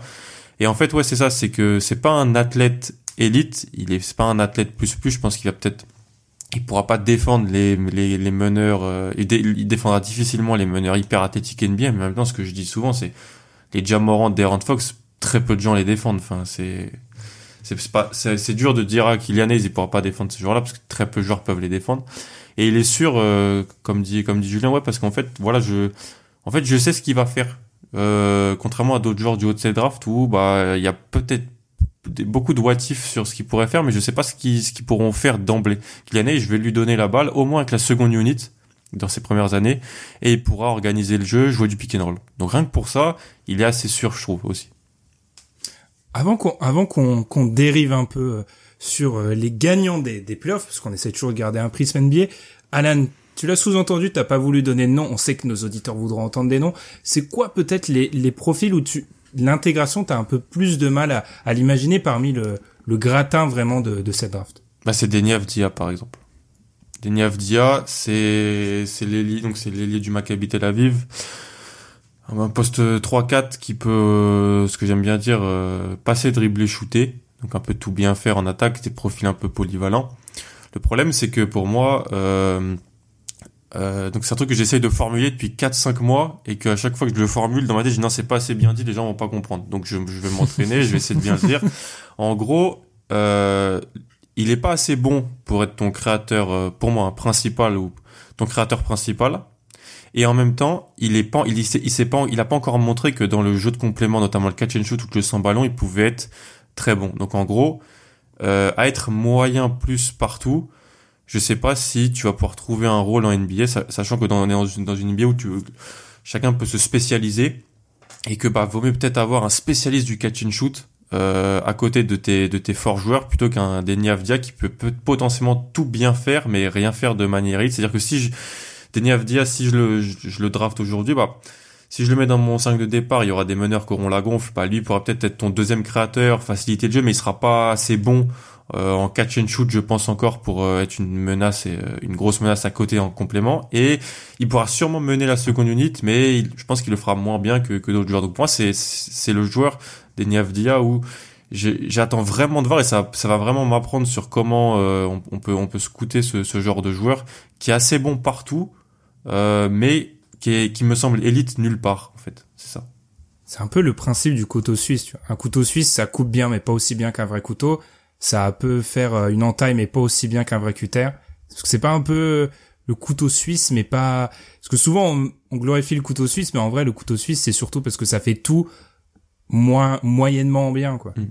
Et en fait, ouais, c'est ça, c'est que c'est pas un athlète élite, il est c'est pas un athlète plus plus. Je pense qu'il va peut-être il pourra pas défendre les, les, les meneurs, euh, il, défendra difficilement les meneurs hyper athlétiques NBA, mais en même temps, ce que je dis souvent, c'est les Jamorant, Darren Fox, très peu de gens les défendent. Enfin, c'est c'est pas c'est dur de dire à Kylian Hayes il pourra pas défendre ce joueur-là parce que très peu de joueurs peuvent les défendre. Et il est sûr, euh, comme dit comme dit Julien, ouais, parce qu'en fait, voilà, je en fait je sais ce qu'il va faire. Euh, contrairement à d'autres joueurs du haut de cette draft où bah il y a peut-être beaucoup de what sur ce qu'il pourrait faire, mais je sais pas ce qu'ils ce qu'ils pourront faire d'emblée. Kylian je vais lui donner la balle au moins avec la seconde unit dans ses premières années et il pourra organiser le jeu, jouer du pick and roll. Donc rien que pour ça, il est assez sûr, je trouve aussi. Avant qu'on avant qu'on qu'on dérive un peu euh, sur euh, les gagnants des, des playoffs, parce qu'on essaie toujours de garder un prisme NBA, Alan, tu l'as sous-entendu, t'as pas voulu donner de nom, on sait que nos auditeurs voudront entendre des noms. C'est quoi peut-être les, les profils où tu l'intégration, t'as un peu plus de mal à, à l'imaginer parmi le, le gratin vraiment de, de cette draft? Bah, C'est Deni Avdia par exemple. Deni Avdia, c'est c'est l'ailier donc c'est l'ailier du Maccabi Tel Aviv un poste 3-4 qui peut, euh, ce que j'aime bien dire, euh, passer, dribbler, shooter. Donc un peu tout bien faire en attaque, des profils un peu polyvalents. Le problème, c'est que pour moi, euh, donc c'est un truc que j'essaye de formuler depuis 4-5 mois et qu'à chaque fois que je le formule dans ma tête, je dis non, c'est pas assez bien dit, les gens vont pas comprendre. Donc je, vais m'entraîner, je vais essayer de bien le dire. En gros, il est pas assez bon pour être ton créateur, pour moi, principal ou ton créateur principal et en même temps, il est pas, il, pas, il a pas encore montré que dans le jeu de complément, notamment le catch and shoot ou le sans ballon, il pouvait être très bon. Donc en gros, euh, à être moyen plus partout, je sais pas si tu vas pouvoir trouver un rôle en NBA, sachant que dans, on est dans une, NBA où tu, chacun peut se spécialiser et que bah vaut mieux peut-être avoir un spécialiste du catch and shoot euh, à côté de tes de tes forts joueurs plutôt qu'un Denny Avdia qui peut, peut potentiellement tout bien faire mais rien faire de manière C'est-à-dire que si je, Denis Avdia, si je le, je, le draft aujourd'hui, bah, si je le mets dans mon 5 de départ, il y aura des meneurs qui auront la gonfle. Bah, lui pourra peut-être être ton deuxième créateur, facilité de jeu, mais il sera pas assez bon euh, en catch and shoot, je pense encore, pour euh, être une menace, et, euh, une grosse menace à côté en complément. Et il pourra sûrement mener la seconde unit, mais je pense qu'il le fera moins bien que, que d'autres joueurs. Donc pour moi, c'est, c'est le joueur des Avdia où j'attends vraiment de voir et ça, ça va vraiment m'apprendre sur comment on, peut on peut scouter ce genre de joueur qui est assez bon partout, euh, mais qui, est, qui me semble élite nulle part en fait. C'est ça. C'est un peu le principe du couteau suisse. Tu vois. Un couteau suisse, ça coupe bien, mais pas aussi bien qu'un vrai couteau. Ça peut faire euh, une entaille, mais pas aussi bien qu'un vrai cutter. C'est pas un peu le couteau suisse, mais pas. Parce que souvent on, glorifie le couteau suisse, mais en vrai le couteau suisse, c'est surtout parce que ça fait tout moins moyennement bien, quoi. Mm.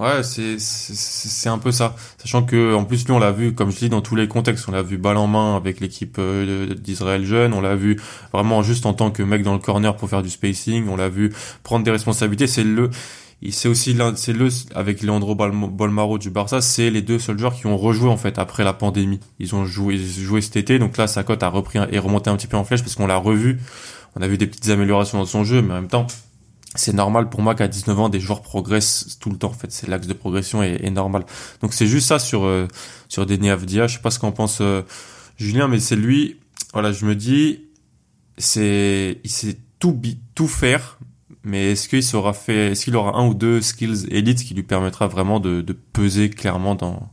Ouais, c'est c'est un peu ça. Sachant que en plus lui on l'a vu comme je dis dans tous les contextes, on l'a vu balle en main avec l'équipe euh, d'Israël jeune, on l'a vu vraiment juste en tant que mec dans le corner pour faire du spacing, on l'a vu prendre des responsabilités, c'est le c'est aussi c'est le avec Leandro Bolmaro du Barça, c'est les deux seuls joueurs qui ont rejoué en fait après la pandémie. Ils ont joué joué cet été, donc là sa cote a repris et remonté un petit peu en flèche parce qu'on l'a revu. On a vu des petites améliorations dans son jeu, mais en même temps c'est normal pour moi qu'à 19 ans des joueurs progressent tout le temps en fait. C'est l'axe de progression est, est, normal. Donc c'est juste ça sur euh, sur Denis Avdia. Je sais pas ce qu'en pense euh, Julien mais c'est lui. Voilà je me dis c'est il sait tout tout faire mais est-ce qu'il sera fait est-ce qu'il aura un ou deux skills élites qui lui permettra vraiment de, de peser clairement dans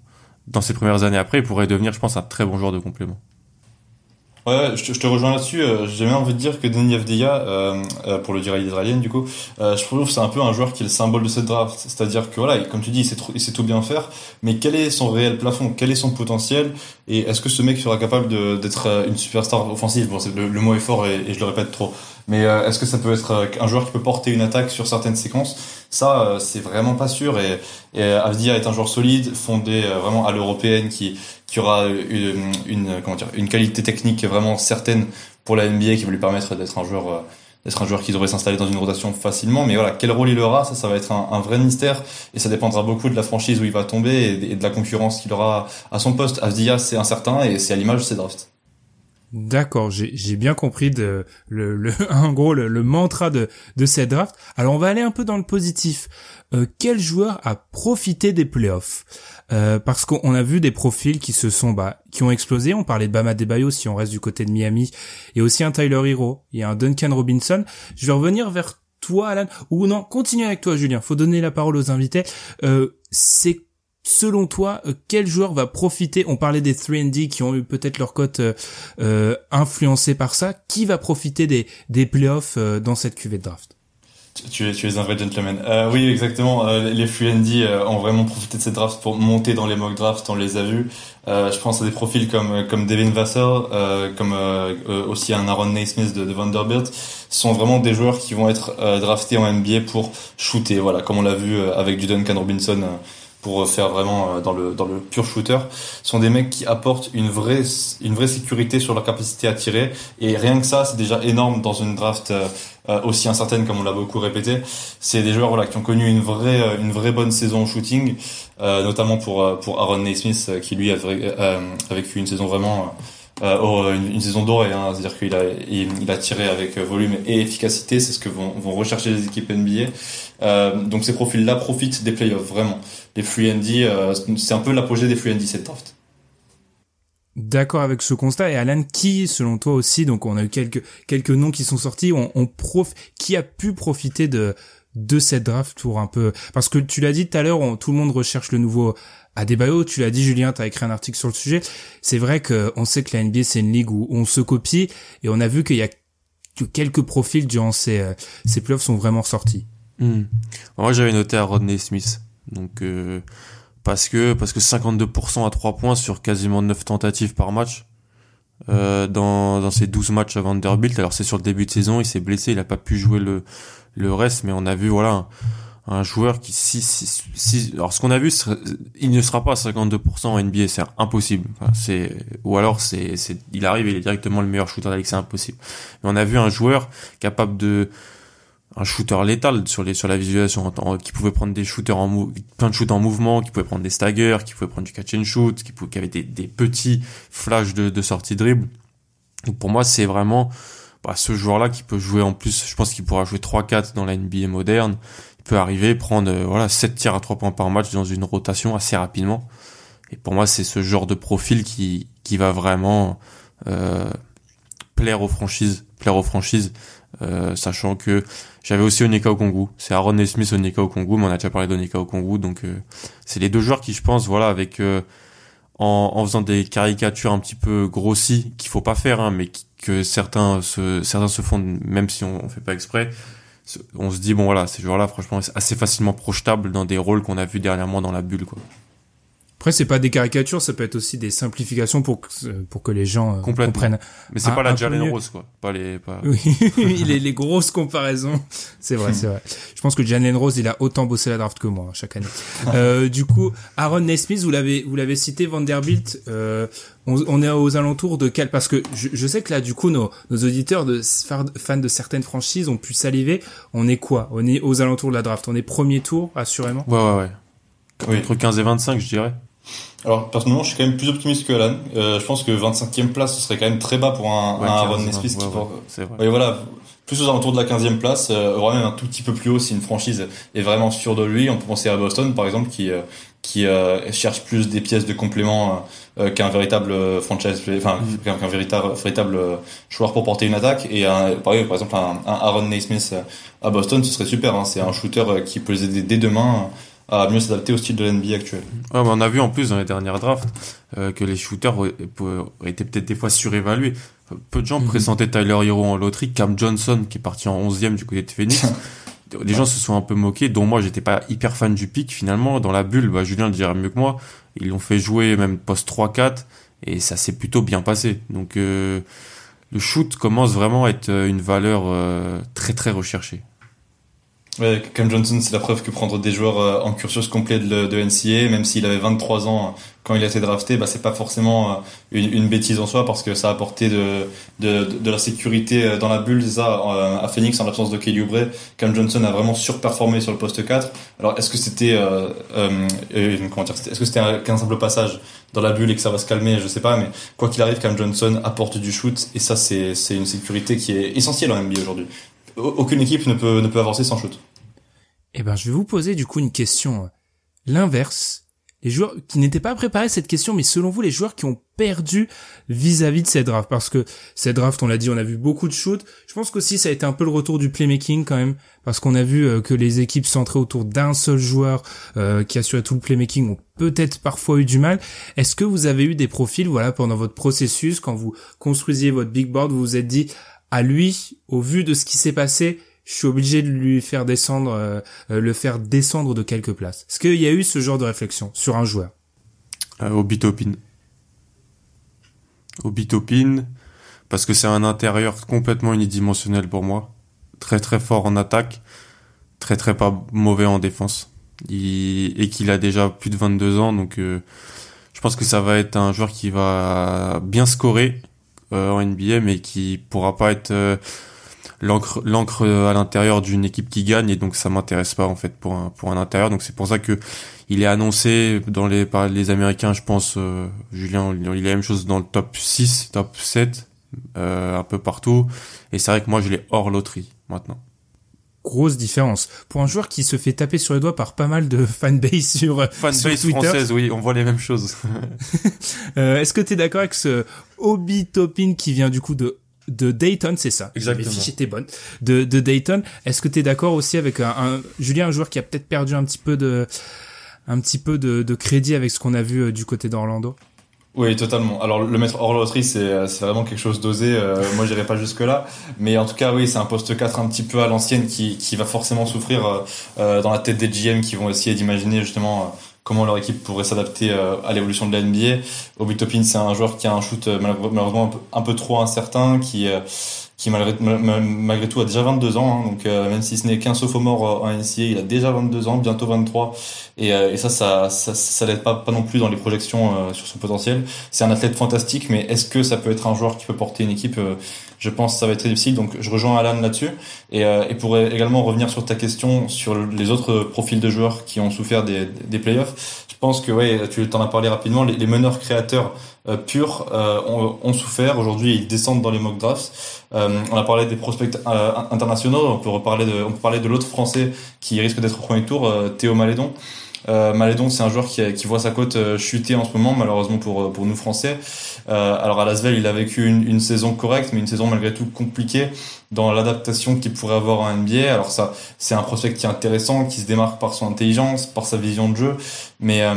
dans ses premières années après il pourrait devenir je pense un très bon joueur de complément? Ouais, je, te, rejoins là-dessus. Euh, j'ai même envie de dire que Denis Avdia, euh, euh, pour le dire israélien du coup, euh, je trouve que c'est un peu un joueur qui est le symbole de cette draft. C'est-à-dire que voilà, comme tu dis, il sait, il sait tout bien faire, mais quel est son réel plafond? Quel est son potentiel? Et est-ce que ce mec sera capable d'être une superstar offensive? Bon, le, le, mot est fort et, et, je le répète trop. Mais est-ce que ça peut être un joueur qui peut porter une attaque sur certaines séquences? Ça, c'est vraiment pas sûr. Et, et Avdia est un joueur solide, fondé vraiment à l'européenne, qui qui aura une, une, comment dire, une qualité technique vraiment certaine pour la NBA qui va lui permettre d'être un joueur euh, d'être un joueur qui devrait s'installer dans une rotation facilement. Mais voilà, quel rôle il aura, ça, ça va être un, vrai mystère et ça dépendra beaucoup de la franchise où il va tomber et, de la concurrence qu'il aura à son poste. Avdia, c'est incertain et c'est à l'image de ses drafts. D'accord, j'ai bien compris le, le, en gros le, le, mantra de, de cette draft. Alors on va aller un peu dans le positif. Euh, quel joueur a profité des playoffs? Euh, Parce qu'on a vu des profils qui se sont bah, qui ont explosé. On parlait de Bama Debayo si on reste du côté de Miami. A aussi un Tyler Hero. Il y a un Duncan Robinson. Je vais revenir vers toi, Alan. Ou non, continue avec toi, Julien. Faut donner la parole aux invités. Euh, C'est selon toi, euh, quel joueur va profiter? On parlait des 3D qui ont eu peut-être leur cote euh, influencée par ça. Qui va profiter des, des playoffs dans cette cuvée de draft? Tu es, tu es un vrai gentleman. Euh, oui, exactement. Euh, les free euh, ont vraiment profité de cette draft pour monter dans les mock drafts. On les a vus. Euh, je pense à des profils comme comme Devin Vassell, comme aussi un Aaron Naismith de, de Vanderbilt. Ce sont vraiment des joueurs qui vont être draftés en NBA pour shooter. Voilà, comme on l'a vu avec du Duncan Robinson pour faire vraiment euh, dans le dans le pur shooter sont des mecs qui apportent une vraie une vraie sécurité sur leur capacité à tirer et rien que ça c'est déjà énorme dans une draft euh, euh, aussi incertaine comme on l'a beaucoup répété c'est des joueurs voilà qui ont connu une vraie une vraie bonne saison au shooting notamment pour pour Aaron Naismith qui lui a, a vécu une saison vraiment euh, une, saison dorée, hein, c'est-à-dire qu'il a, il, a tiré avec volume et efficacité, c'est ce que vont, vont rechercher les équipes NBA. Euh, donc ces profils-là profitent des playoffs, vraiment. Les free and euh, c'est un peu l'apogée des free and cette draft. D'accord avec ce constat et Alan qui selon toi aussi donc on a eu quelques quelques noms qui sont sortis on, on prof qui a pu profiter de de cette draft pour un peu parce que tu l'as dit tout à l'heure tout le monde recherche le nouveau Adebayo, tu l'as dit Julien, tu as écrit un article sur le sujet. C'est vrai qu'on sait que la NBA c'est une ligue où on se copie et on a vu qu'il y a que quelques profils durant ces, ces playoffs sont vraiment sortis. Hmm. Moi j'avais noté à Rodney Smith. Donc euh, parce que parce que 52% à 3 points sur quasiment 9 tentatives par match. Euh, dans, dans ses 12 matchs à Vanderbilt. Alors c'est sur le début de saison, il s'est blessé, il a pas pu jouer le, le reste, mais on a vu voilà un joueur qui si, si, si alors ce qu'on a vu il ne sera pas à 52% en NBA c'est impossible c'est ou alors c'est c'est il arrive il est directement le meilleur shooter de c'est impossible mais on a vu un joueur capable de un shooter létal sur les sur la visualisation qui pouvait prendre des shooters en plein de shoots en mouvement qui pouvait prendre des staggers qui pouvait prendre du catch and shoot qui, pouvait, qui avait des, des petits flashs de, de sortie dribble donc pour moi c'est vraiment bah, ce joueur là qui peut jouer en plus je pense qu'il pourra jouer 3-4 dans la NBA moderne peut arriver, prendre euh, voilà 7 tirs à 3 points par match dans une rotation assez rapidement. Et pour moi, c'est ce genre de profil qui, qui va vraiment euh, plaire aux franchises, plaire aux franchises, euh, sachant que J'avais aussi Onika Okongu. C'est Aaron Nesmith, Onika Okongu, mais on a déjà parlé d'Onika Okongu, donc c'est les deux joueurs qui, je pense, voilà, avec en, en, faisant des caricatures un petit peu grossies qu'il faut pas faire, hein, mais que certains se, certains se font même si on, on fait pas exprès. On se dit bon voilà, ces joueurs-là, franchement, assez facilement projetable dans des rôles qu'on a vu dernièrement dans la bulle, quoi. Après, c'est pas des caricatures, ça peut être aussi des simplifications pour que, pour que les gens euh, comprennent. Mais c'est pas la Jalen Rose, quoi. Pas les, pas... Oui, les, les grosses comparaisons. C'est vrai, c'est vrai. Je pense que Jalen Rose, il a autant bossé la draft que moi, hein, chaque année. euh, du coup, Aaron Nesmith, vous l'avez, vous l'avez cité, Vanderbilt, euh, on, on, est aux alentours de quel, parce que je, je, sais que là, du coup, nos, nos auditeurs de fans de certaines franchises ont pu saliver. On est quoi? On est aux alentours de la draft. On est premier tour, assurément? Ouais, ouais, ouais. Oui. Entre 15 et 25, je dirais. Alors personnellement, je suis quand même plus optimiste que Alan. Euh, je pense que 25e place, ce serait quand même très bas pour un, ouais, un Aaron Nesmith ouais, qui ouais, c'est vrai. Oui, voilà, plus aux alentours de la 15e place, euh, voire même un tout petit peu plus haut si une franchise est vraiment sûre de lui. On peut penser à Boston par exemple qui euh, qui euh, cherche plus des pièces de complément euh, qu'un véritable franchise, enfin mm. qu'un véritable véritable joueur pour porter une attaque. Et un, par exemple un, un Aaron Nesmith à Boston, ce serait super. Hein. C'est un shooter qui peut les aider dès demain à mieux s'adapter au style de l'NBA actuel. Ouais, mais on a vu en plus dans les dernières drafts euh, que les shooters étaient peut-être des fois surévalués. Peu de gens Mhm. présentaient Tyler Hero en loterie, Cam Johnson qui est parti en 11e du côté de Phoenix. les gens se sont un peu moqués, dont moi j'étais pas hyper fan du pic finalement. Dans la bulle, bah, Julien le dirait mieux que moi. Ils l'ont fait jouer même post 3-4 et ça s'est plutôt bien passé. Donc euh, le shoot commence vraiment à être une valeur euh, très très recherchée. Ouais, Cam Johnson, c'est la preuve que prendre des joueurs euh, en cursus complet de, NCA, même s'il avait 23 ans euh, quand il a été drafté, bah, c'est pas forcément euh, une, bêtise en soi parce que ça a apporté de, de, de la sécurité dans la bulle. Ça, à Phoenix, en l'absence de Kelly Oubre, Cam Johnson a vraiment surperformé sur le poste 4. Alors, est-ce que c'était, euh, euh, comment dire, est-ce que c'était qu'un simple passage dans la bulle et que ça va se calmer, je sais pas, mais quoi qu'il arrive, Cam Johnson apporte du shoot et ça, c'est, c'est une sécurité qui est essentielle en NBA aujourd'hui. Aucune équipe ne peut, ne peut avancer sans shoot. Eh ben, je vais vous poser du coup une question. L'inverse. Les joueurs qui n'étaient pas préparés à cette question, mais selon vous, les joueurs qui ont perdu vis-à-vis de cette draft, parce que cette draft, on l'a dit, on a vu beaucoup de shoots. Je pense qu'aussi ça a été un peu le retour du playmaking quand même, parce qu'on a vu euh, que les équipes centrées autour d'un seul joueur euh, qui assurait tout le playmaking ont peut-être parfois eu du mal. Est-ce que vous avez eu des profils, voilà, pendant votre processus, quand vous construisiez votre big board, vous vous êtes dit, à lui, au vu de ce qui s'est passé, je suis obligé de lui faire descendre, euh, le faire descendre de quelques places. Est-ce qu'il y a eu ce genre de réflexion sur un joueur? Euh, Obitopin. Obitopin, parce que c'est un intérieur complètement unidimensionnel pour moi. Très très fort en attaque, très très pas mauvais en défense. Il... Et qu'il a déjà plus de 22 ans, donc euh, je pense que ça va être un joueur qui va bien scorer euh, en NBA, mais qui pourra pas être l'encre l'encre à l'intérieur d'une équipe qui gagne et donc ça m'intéresse pas en fait pour un pour un intérieur. Donc c'est pour ça que il est annoncé dans les par les américains je pense euh, Julien il est la même chose dans le top 6 top 7 euh, un peu partout. Et c'est vrai que moi je l'ai hors loterie maintenant. Grosse différence. Pour un joueur qui se fait taper sur les doigts par pas mal de fanbase sur fanbase sur française oui on voit les mêmes choses. Euh, est-ce que tu es d'accord avec ce Obi Topin qui vient du coup de de Dayton, c'est ça. Exactement. Mes fiches étaient bonnes. De, de Dayton. Est-ce que tu es d'accord aussi avec un, un, Julien, un joueur qui a peut-être perdu un petit peu de, un petit peu de, de crédit avec ce qu'on a vu euh, du côté d'Orlando? Oui, totalement. Alors le mettre hors loterie, c'est c'est vraiment quelque chose d'osé. Euh, moi, j'irai pas jusque là, mais en tout cas, oui, c'est un poste 4 un petit peu à l'ancienne qui qui va forcément souffrir euh, dans la tête des GM qui vont essayer d'imaginer justement comment leur équipe pourrait s'adapter à l'évolution de la NBA. Obi Toppin, c'est un joueur qui a un shoot malheureusement un peu, trop incertain, qui qui malgré, tout a déjà 22 ans, hein, donc euh, même si ce n'est qu'un sophomore en NCA, il a déjà 22 ans, bientôt 23, et, euh, et ça, ça, ça, l'aide pas, pas non plus dans les projections euh, sur son potentiel. C'est un athlète fantastique, mais est-ce que ça peut être un joueur qui peut porter une équipe Je pense que ça va être très difficile, donc je rejoins Alan là-dessus. Et, et pour également revenir sur ta question sur les autres profils de joueurs qui ont souffert des, des playoffs, je pense que ouais, tu t'en as parlé rapidement, les, les meneurs créateurs euh, purs euh, ont, ont, souffert. Aujourd'hui, ils descendent dans les mock drafts. Euh, on a parlé des prospects internationaux. On peut reparler de, on peut parler de l'autre Français qui risque d'être au premier tour, Théo Malédon. Euh, Malédon, c'est un joueur qui, voit sa cote chuter en ce moment, malheureusement pour pour nous Français. Euh, alors à Lasvel, il a vécu une, saison correcte, mais une saison malgré tout compliquée. Dans l'adaptation qu'il pourrait avoir en NBA. Alors ça, c'est un prospect qui est intéressant, qui se démarque par son intelligence, par sa vision de jeu, mais euh,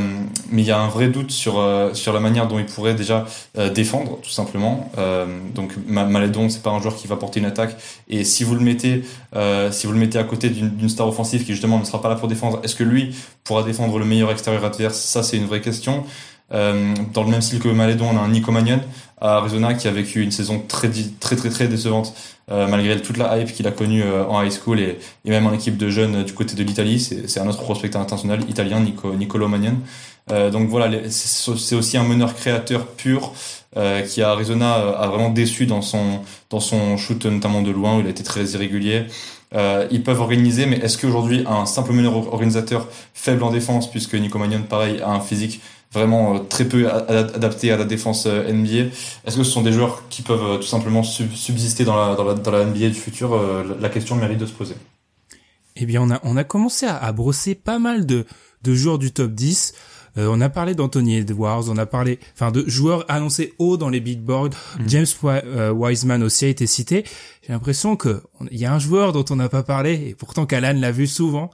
mais il y a un vrai doute sur euh, sur la manière dont il pourrait déjà euh, défendre, tout simplement. donc Malédon, c'est pas un joueur qui va porter une attaque, et si vous le mettez si vous le mettez à côté d'une star offensive qui justement ne sera pas là pour défendre, est-ce que lui pourra défendre le meilleur extérieur adverse? Ça, c'est une vraie question. Euh, dans le même style que Malédon, on a un Nico Magnon à Arizona qui a vécu une saison très très très très décevante euh, malgré toute la hype qu'il a connue euh, en high school et, et, même en équipe de jeunes du côté de l'Italie. C'est un autre prospect international italien, Nico, Nicolo Magnon. donc voilà, c'est aussi un meneur créateur pur qui à Arizona a vraiment déçu dans son dans son shoot notamment de loin où il a été très irrégulier. Euh, ils peuvent organiser, mais est-ce qu'aujourd'hui un simple meneur organisateur faible en défense, puisque Nico Magnon pareil a un physique vraiment euh, très peu adapté à la défense euh, NBA. Est-ce que ce sont des joueurs qui peuvent euh, tout simplement subsister dans la, dans la, dans la NBA du futur La question mérite de se poser. Eh bien, on a, on a commencé à, à brosser pas mal de, de joueurs du top 10. on a parlé d'Anthony Edwards, on a parlé, enfin, de joueurs annoncés haut dans les big boards. Mm. James Wiseman aussi a été cité. J'ai l'impression que il y a un joueur dont on n'a pas parlé et pourtant qu'Alan l'a vu souvent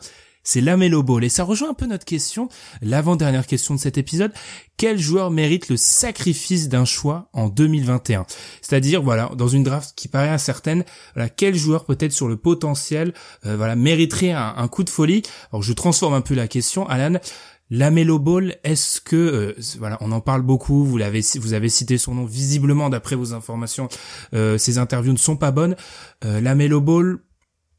c'est Lamelo Ball. Et ça rejoint un peu notre question, l'avant-dernière question de cet épisode. Quel joueur mérite le sacrifice d'un choix en 2021 C'est-à-dire, voilà, dans une draft qui paraît incertaine, voilà, quel joueur peut-être sur le potentiel, euh, voilà, mériterait un, coup de folie? Alors, je transforme un peu la question, Alan. Lamelo Ball, est-ce que euh, voilà, on en parle beaucoup, vous l'avez vous avez cité son nom visiblement d'après vos informations, euh, ces interviews ne sont pas bonnes. Euh, Ball,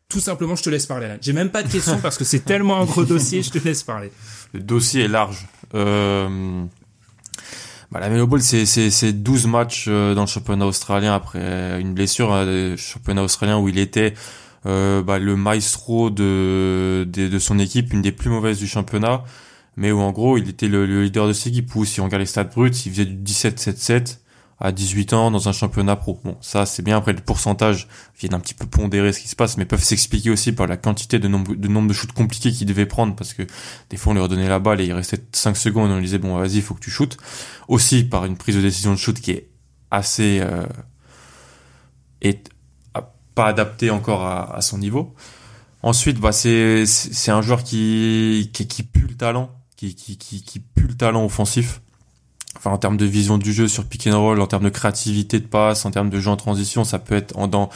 tout simplement, je te laisse parler. J'ai même pas de questions parce que c'est tellement un gros dossier, je te laisse parler. Le dossier est large. Euh... Bah, la Melo Ball, c'est, c'est, c'est 12 matchs euh, dans le championnat australien après une blessure, hein, championnat australien où il était euh, bah, le maestro de, de, son équipe, une des plus mauvaises du championnat, mais où en gros il était le, le leader de cette équipe, où si on regarde les stats bruts, il faisait du 17-7-7, à 18 ans dans un championnat pro. Bon, ça c'est bien. Après, le pourcentage vient un petit peu pondérer ce qui se passe, mais peuvent s'expliquer aussi par la quantité de nombre de, nombre de shoots compliqués qu'il devait prendre, parce que des fois on lui redonnait la balle et il restait 5 secondes et on disait bon vas-y, il faut que tu shootes. Aussi par une prise de décision de shoot qui est assez euh, et pas adaptée encore à, à son niveau. Ensuite, bah c'est c'est un joueur qui qui, qui pue le talent, qui qui qui, qui pue le talent offensif enfin en termes de vision du jeu sur pick and roll, en termes de créativité de passe, en termes de jeu en transition, ça peut être en, dans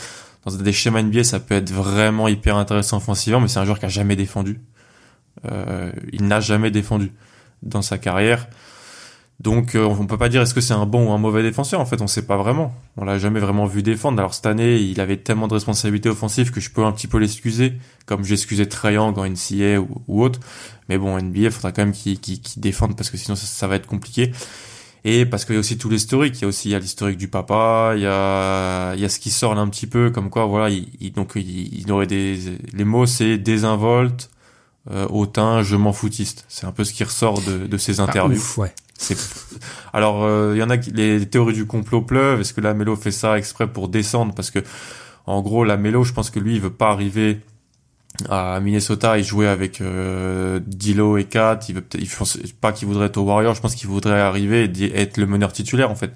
dans des schémas NBA, ça peut être vraiment hyper intéressant offensivement, mais c'est un joueur qui a jamais défendu. Euh, il n'a jamais défendu dans sa carrière. Donc euh, on peut pas dire est-ce que c'est un bon ou un mauvais défenseur en fait, on sait pas vraiment. On l'a jamais vraiment vu défendre. Alors cette année, il avait tellement de responsabilités offensives que je peux un petit peu l'excuser, comme j'excusais Young en NCA ou, ou, autre. Mais bon, NBA, faudra quand même qu'il défende parce que sinon ça va être compliqué et parce qu'il y a aussi tout l'historique, il y a aussi il y a l'historique du papa, il y a il y a ce qui sort là un petit peu comme quoi voilà, il, donc il, aurait des les mots c'est désinvolte, euh, hautain, je m'en foutiste. C'est un peu ce qui ressort de de ces interviews. ouf, ouais. C'est alors euh, il y en a qui les théories du complot pleuvent, est-ce que la Mélo fait ça exprès pour descendre? Parce que en gros la Mélo, je pense que lui il veut pas arriver à Minnesota, il jouait avec euh, Dilo et Kat. Il veut pense pas qu'il voudrait être au Warrior. Je pense qu'il voudrait arriver et être le meneur titulaire en fait.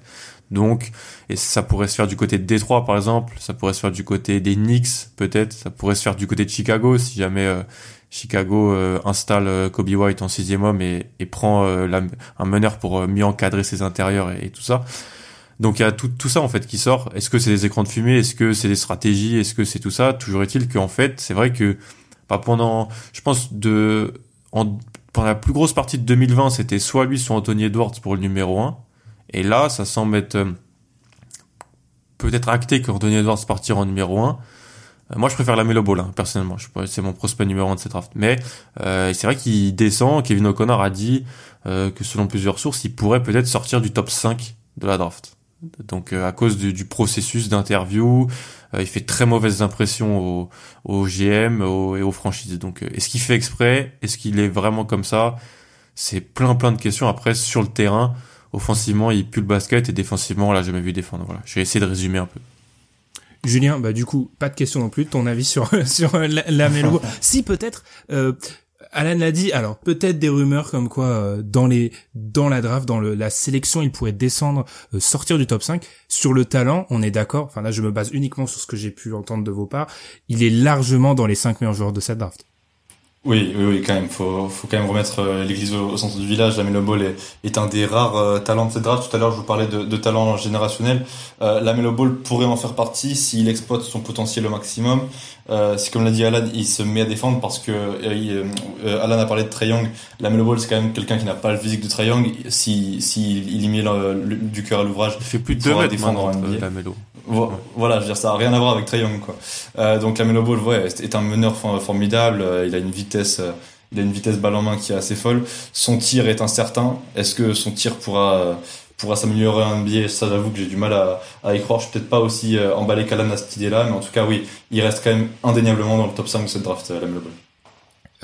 Donc, et ça pourrait se faire du côté de Détroit par exemple. Ça pourrait se faire du côté des Knicks peut-être. Ça pourrait se faire du côté de Chicago si jamais euh, Chicago euh, installe euh, Kobe White en sixième homme et, et prend un meneur pour mieux encadrer ses intérieurs et tout ça. Donc il y a tout, ça en fait qui sort. Est-ce que c'est des écrans de fumée? Est-ce que c'est des stratégies? Est-ce que c'est tout ça? Toujours est-il qu'en fait, c'est vrai que pas bah, pendant, je pense de, en, pendant la plus grosse partie de 2020, c'était soit lui, soit Anthony Edwards pour le numéro 1. Et là, ça semble être euh, peut-être acté qu'Anthony Edwards partira en numéro 1. Euh, moi, je préfère la Melo Ball, hein, personnellement. C'est mon prospect numéro 1 de cette draft. Mais euh, c'est vrai qu'il descend. Kevin O'Connor a dit que selon plusieurs sources, il pourrait peut-être sortir du top 5 de la draft. Donc euh, à cause du, processus d'interview, euh, il fait très mauvaises impressions au, au GM et aux franchises. Donc euh, est-ce qu'il fait exprès? Est-ce qu'il est vraiment comme ça? C'est plein plein de questions. Après sur le terrain, offensivement il pue le basket et défensivement on l'a jamais vu défendre. Voilà, j'ai essayé de résumer un peu. Julien, bah du coup pas de question non plus. Ton avis sur sur la, la mélo Si peut-être Alan l'a dit. Alors peut-être des rumeurs comme quoi euh, dans les dans la draft, dans la sélection, il pourrait descendre, euh, sortir du top 5. Sur le talent, on est d'accord. Enfin là, je me base uniquement sur ce que j'ai pu entendre de vos parts. Il est largement dans les 5 meilleurs joueurs de cette draft. Oui, oui, oui, quand même. Faut, faut quand même remettre euh, l'église au, centre du village. Lamelo Ball est, est un des rares euh, talents de cette draft. Tout à l'heure, je vous parlais de, de talent générationnel. Euh, Lamelo Ball pourrait en faire partie s'il exploite son potentiel au maximum. Euh, c'est comme l'a dit Alan, il se met à défendre parce que euh, Alan a parlé de Trae Young. Lamelo Ball, c'est quand même quelqu'un qui n'a pas le physique de Trae Young. Si, si il y met du cœur à l'ouvrage, il fait plus de 2 mètres défendre en Lamelo. Voilà, je veux dire, ça a rien à voir avec Trae Young, quoi. Euh, donc Lamelo Ball, ouais, est un meneur formidable. Euh, il a une vitesse, euh, il a une vitesse balle en main qui est assez folle. Son tir est incertain. Est-ce que son tir pourra pourra s'améliorer en NBA Ça, j'avoue que j'ai du mal à, à, y croire. Je suis peut-être pas aussi emballé qu'Alan à cette idée-là, mais en tout cas, oui, il reste quand même indéniablement dans le top 5 de cette draft, Lamelo Ball.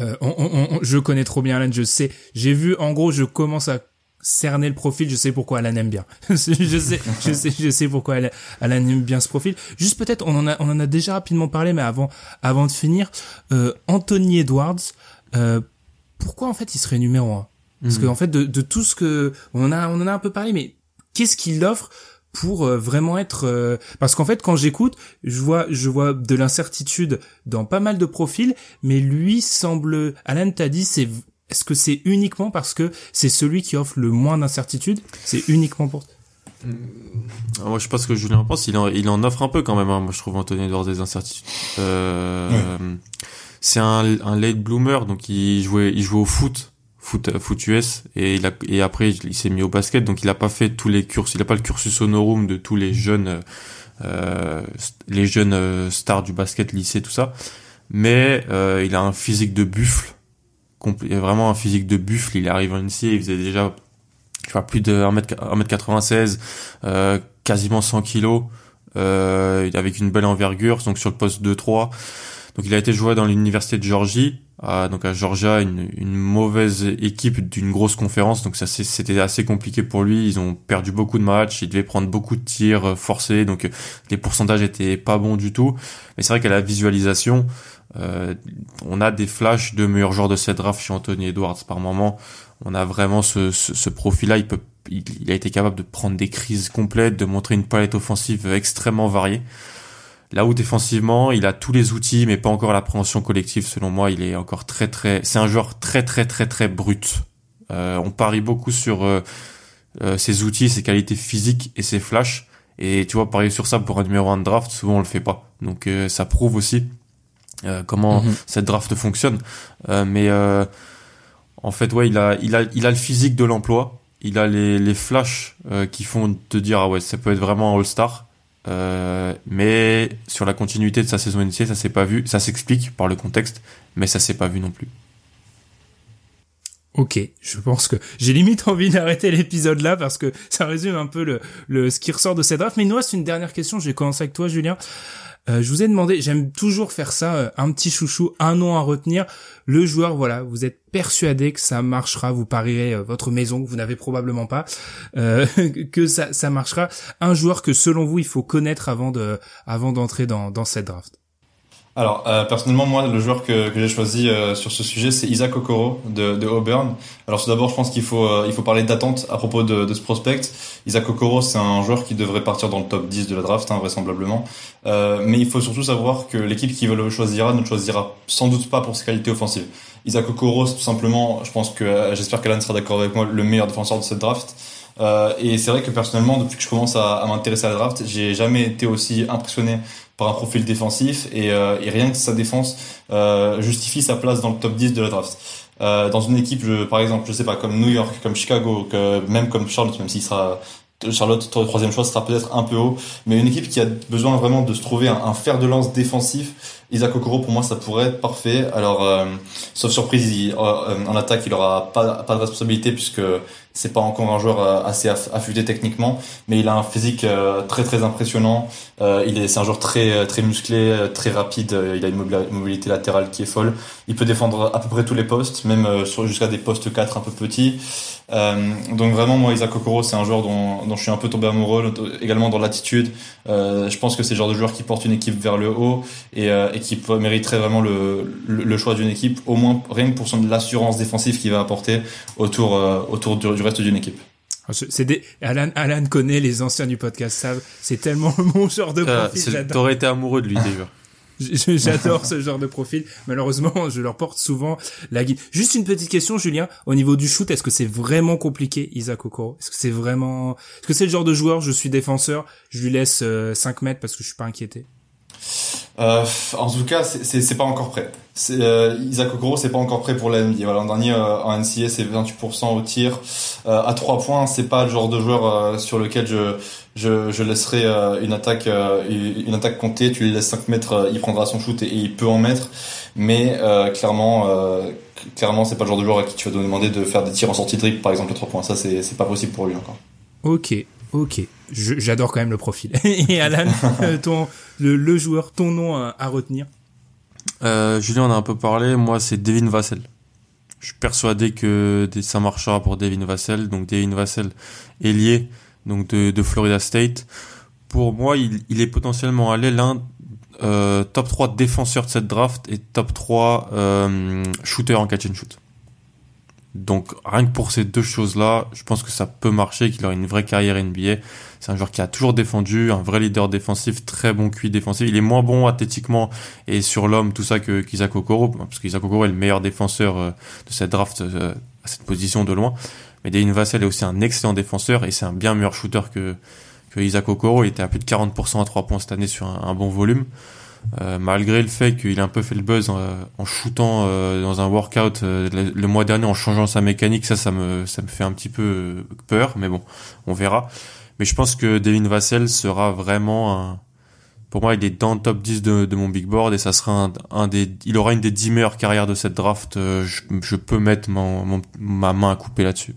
Euh, on, on, je connais trop bien Alan, je sais. J'ai vu, en gros, je commence à cerner le profil, je sais pourquoi Alan aime bien. je sais, je sais, je sais pourquoi Alan aime bien ce profil. Juste peut-être, on en a, on en a déjà rapidement parlé, mais avant, avant de finir, euh, Anthony Edwards, euh, pourquoi en fait il serait numéro un? Parce que mhm. en fait, de, de tout ce que on en a, on en a un peu parlé, mais qu'est-ce qu'il offre pour euh, vraiment être euh, parce qu'en fait quand j'écoute je vois je vois de l'incertitude dans pas mal de profils mais lui semble Alan t'a dit c'est est-ce que c'est uniquement parce que c'est celui qui offre le moins d'incertitude C'est uniquement pour... Euh, moi, je sais pas ce que Julien pense. Il en, offre un peu quand même. Hein. Moi, je trouve Anthony Edwards des incertitudes. Euh, C'est un, late bloomer, donc il jouait, au foot, foot, foot US, et après il s'est mis au basket, donc il a pas fait tous les cursus. Il a pas le cursus honorum de tous les jeunes, euh, les jeunes stars du basket, lycée, tout ça. Mais il a un physique de buffle vraiment un physique de buffle. Il arrive en NCA, il faisait déjà tu vois, plus de 1m96, euh, quasiment 100 kilos, euh, avec une belle envergure, donc sur le poste 2-3. Donc il a été joué dans l'université de Georgie, à, donc à Georgia, une, une mauvaise équipe d'une grosse conférence, donc ça c'était assez compliqué pour lui. Ils ont perdu beaucoup de matchs, il devait prendre beaucoup de tirs euh, forcés, donc les pourcentages étaient pas bons du tout. Mais c'est vrai qu'à la visualisation, euh, on a des flashs de meilleurs joueurs de cette draft chez Anthony Edwards par moment. On a vraiment ce, ce, profil-là. Il il, a été capable de prendre des crises complètes, de montrer une palette offensive extrêmement variée. Là où défensivement, il a tous les outils, mais pas encore l'appréhension collective. Selon moi, il est encore très très. C'est un joueur très très très très brut. Euh, on parie beaucoup sur euh, ses outils, ses qualités physiques et ses flashs. Et tu vois, parier sur ça pour un numéro 1 de draft, souvent on le fait pas. Donc ça prouve aussi euh, comment mhm. cette draft fonctionne. Euh, mais euh, en fait, ouais, il a, il a, il a le physique de l'emploi. Il a les, les flashs qui font te dire ah ouais, ça peut être vraiment un All-Star. mais sur la continuité de sa saison initiée, ça s'est pas vu. Ça s'explique par le contexte, mais ça s'est pas vu non plus. Ok, je pense que j'ai limite envie d'arrêter l'épisode là parce que ça résume un peu le, le ce qui ressort de cette draft. Mais nous reste une dernière question. Je vais commencer avec toi, Julien. Euh, je vous ai demandé, j'aime toujours faire ça, euh, un petit chouchou, un nom à retenir. Le joueur, voilà, vous êtes persuadé que ça marchera, vous parierez euh, votre maison vous n'avez probablement pas, que ça, ça marchera. Un joueur que selon vous il faut connaître avant de, avant d'entrer dans, dans cette draft. Alors euh, personnellement moi le joueur que, que j'ai choisi euh, sur ce sujet c'est Isaac Okoro de, de Auburn. Alors tout d'abord je pense qu'il faut euh, il faut parler d'attente à propos de, de, ce prospect. Isaac Okoro c'est un joueur qui devrait partir dans le top 10 de la draft hein, vraisemblablement. mais il faut surtout savoir que l'équipe qui le choisira ne le choisira sans doute pas pour ses qualités offensives. Isaac Okoro c'est tout simplement je pense que j'espère qu'Alan sera d'accord avec moi le meilleur défenseur de cette draft. et c'est vrai que personnellement, depuis que je commence à, à m'intéresser à la draft, j'ai jamais été aussi impressionné par un profil défensif et, euh, rien que sa défense euh, justifie sa place dans le top 10 de la draft. Euh, dans une équipe, par exemple, je sais pas, comme New York, comme Chicago, que, même comme Charlotte, même s'il sera Charlotte, troisième choix, sera peut-être un peu haut, mais une équipe qui a besoin vraiment de se trouver un, fer de lance défensif, Isaac Okoro, pour moi, ça pourrait être parfait. Alors, sauf surprise, en attaque, il aura pas de responsabilité puisque c'est pas encore un joueur euh, assez affûté techniquement, mais il a un physique euh, très très impressionnant. Euh, il est, c'est un joueur très très musclé, très rapide. Il a une mobilité latérale qui est folle. Il peut défendre à peu près tous les postes, même jusqu'à des postes 4 un peu petits. donc vraiment, moi, Isaac Okoro, c'est un joueur dont, dont je suis un peu tombé amoureux, également dans l'attitude. je pense que c'est le genre de joueur qui porte une équipe vers le haut et, et qui mériterait vraiment le, le, choix d'une équipe, au moins rien que pour son l'assurance défensive qu'il va apporter autour autour du, reste d'une équipe. Ah, c'est des Alan Alan connaît les anciens du podcast savent c'est tellement mon genre de profil. T'aurais été amoureux de lui déjà. J'adore ce genre de profil. Malheureusement, je leur porte souvent la guide. Juste une petite question, Julien. Au niveau du shoot, est-ce que c'est vraiment compliqué, Isaac Okoro? Est-ce que c'est vraiment... Est-ce que c'est le genre de joueur, je suis défenseur, je lui laisse 5 euh, mètres parce que je suis pas inquiété? Euh, en tout cas, c'est pas encore prêt. Euh, Isaac Okoro, c'est pas encore prêt pour la NBA. L'an dernier euh, en NCA, c'est 28% au tir euh, à 3 points. C'est pas le genre de joueur sur lequel je je, laisserai une attaque une attaque compter. Tu lui laisses 5 mètres, il prendra son shoot et, il peut en mettre. Mais clairement, clairement, c'est pas le genre de joueur à qui tu vas demander de faire des tirs en sortie de par exemple à 3 points. Ça, c'est pas possible pour lui encore. Ok, ok. J'adore quand même le profil. et Alan, ton le, joueur, ton nom à, retenir euh, Julien en a un peu parlé, moi c'est Devin Vassell. Je suis persuadé que ça marchera pour Devin Vassell. Donc Devin Vassell, ailier donc de, Florida State. Pour moi, il, est potentiellement allé l'un euh, top 3 défenseur de cette draft et top 3 euh, shooter en catch and shoot. Donc rien que pour ces deux choses-là, je pense que ça peut marcher, qu'il aura une vraie carrière NBA. C'est un joueur qui a toujours défendu, un vrai leader défensif, très bon QI défensif. Il est moins bon athlétiquement et sur l'homme, tout ça que qu'Isaac Okoro, parce qu'Isaac Okoro est le meilleur défenseur euh, de cette draft euh, à cette position de loin. Mais Devin Vassell est aussi un excellent défenseur et c'est un bien meilleur shooter que, que Isaac Okoro. Il était à plus de 40% à 3 points cette année sur un bon volume. Euh, malgré le fait qu'il a un peu fait le buzz en, shootant euh, dans un workout euh, le, mois dernier en changeant sa mécanique, ça, ça me, ça me fait un petit peu peur, mais bon, on verra. Mais je pense que Devin Vassell sera vraiment un, pour moi, il est dans le top 10 de, mon big board et ça sera un, des, il aura une des 10 meilleures carrières de cette draft. Je, peux mettre ma main à couper là-dessus.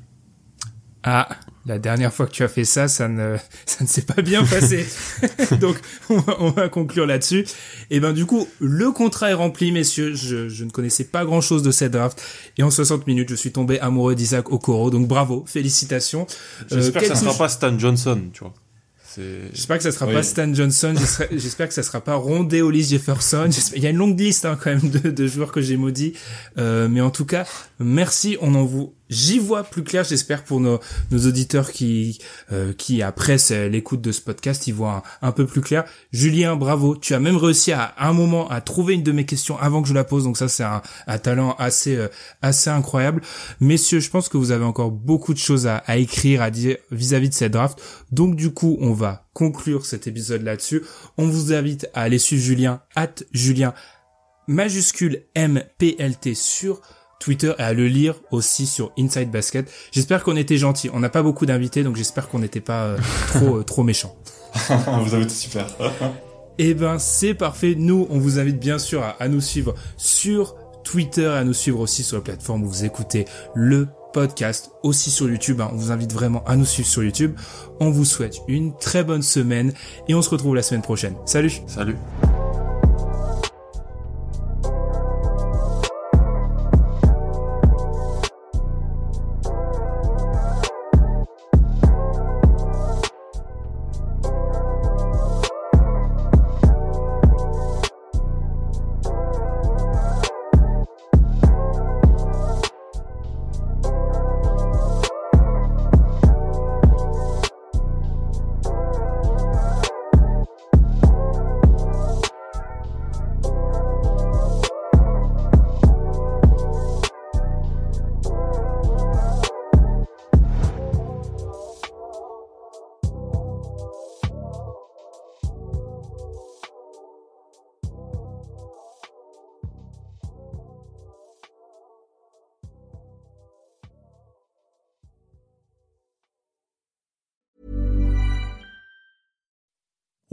Ah, la dernière fois que tu as fait ça, ça ne, ça ne s'est pas bien passé. Donc, on va, on va conclure là-dessus. Et ben, du coup, le contrat est rempli, messieurs. Je, je ne connaissais pas grand chose de cette draft. Et en 60 minutes, je suis tombé amoureux d'Isaac Okoro. Donc, bravo. Félicitations. J'espère que ça sera pas Stan Johnson, tu vois. J'espère que ça sera pas Stan Johnson, j'espère que ça sera pas Rondé Hollis Jefferson. Il y a une longue liste hein, quand même de, de joueurs que j'ai maudits, euh, mais en tout cas, merci. On en vous J'y vois plus clair, j'espère pour nos, auditeurs qui euh, qui après l'écoute de ce podcast, ils voient un, peu plus clair. Julien, bravo, tu as même réussi à, un moment à trouver une de mes questions avant que je la pose, donc ça c'est un, talent assez euh, assez incroyable. Messieurs, je pense que vous avez encore beaucoup de choses à, à écrire, à dire vis-à-vis de cette draft. Donc du coup, on va conclure cet épisode là-dessus. On vous invite à aller suivre Julien, at Julien majuscule MPLT sur Twitter et à le lire aussi sur Inside Basket. J'espère qu'on était gentil. On n'a pas beaucoup d'invités, donc j'espère qu'on n'était pas euh, trop euh, trop méchants. vous avez été super. eh ben c'est parfait. Nous, on vous invite bien sûr à, nous suivre sur Twitter et à nous suivre aussi sur la plateforme où vous écoutez le podcast, aussi sur YouTube. Hein. On vous invite vraiment à nous suivre sur YouTube. On vous souhaite une très bonne semaine et on se retrouve la semaine prochaine. Salut. Salut.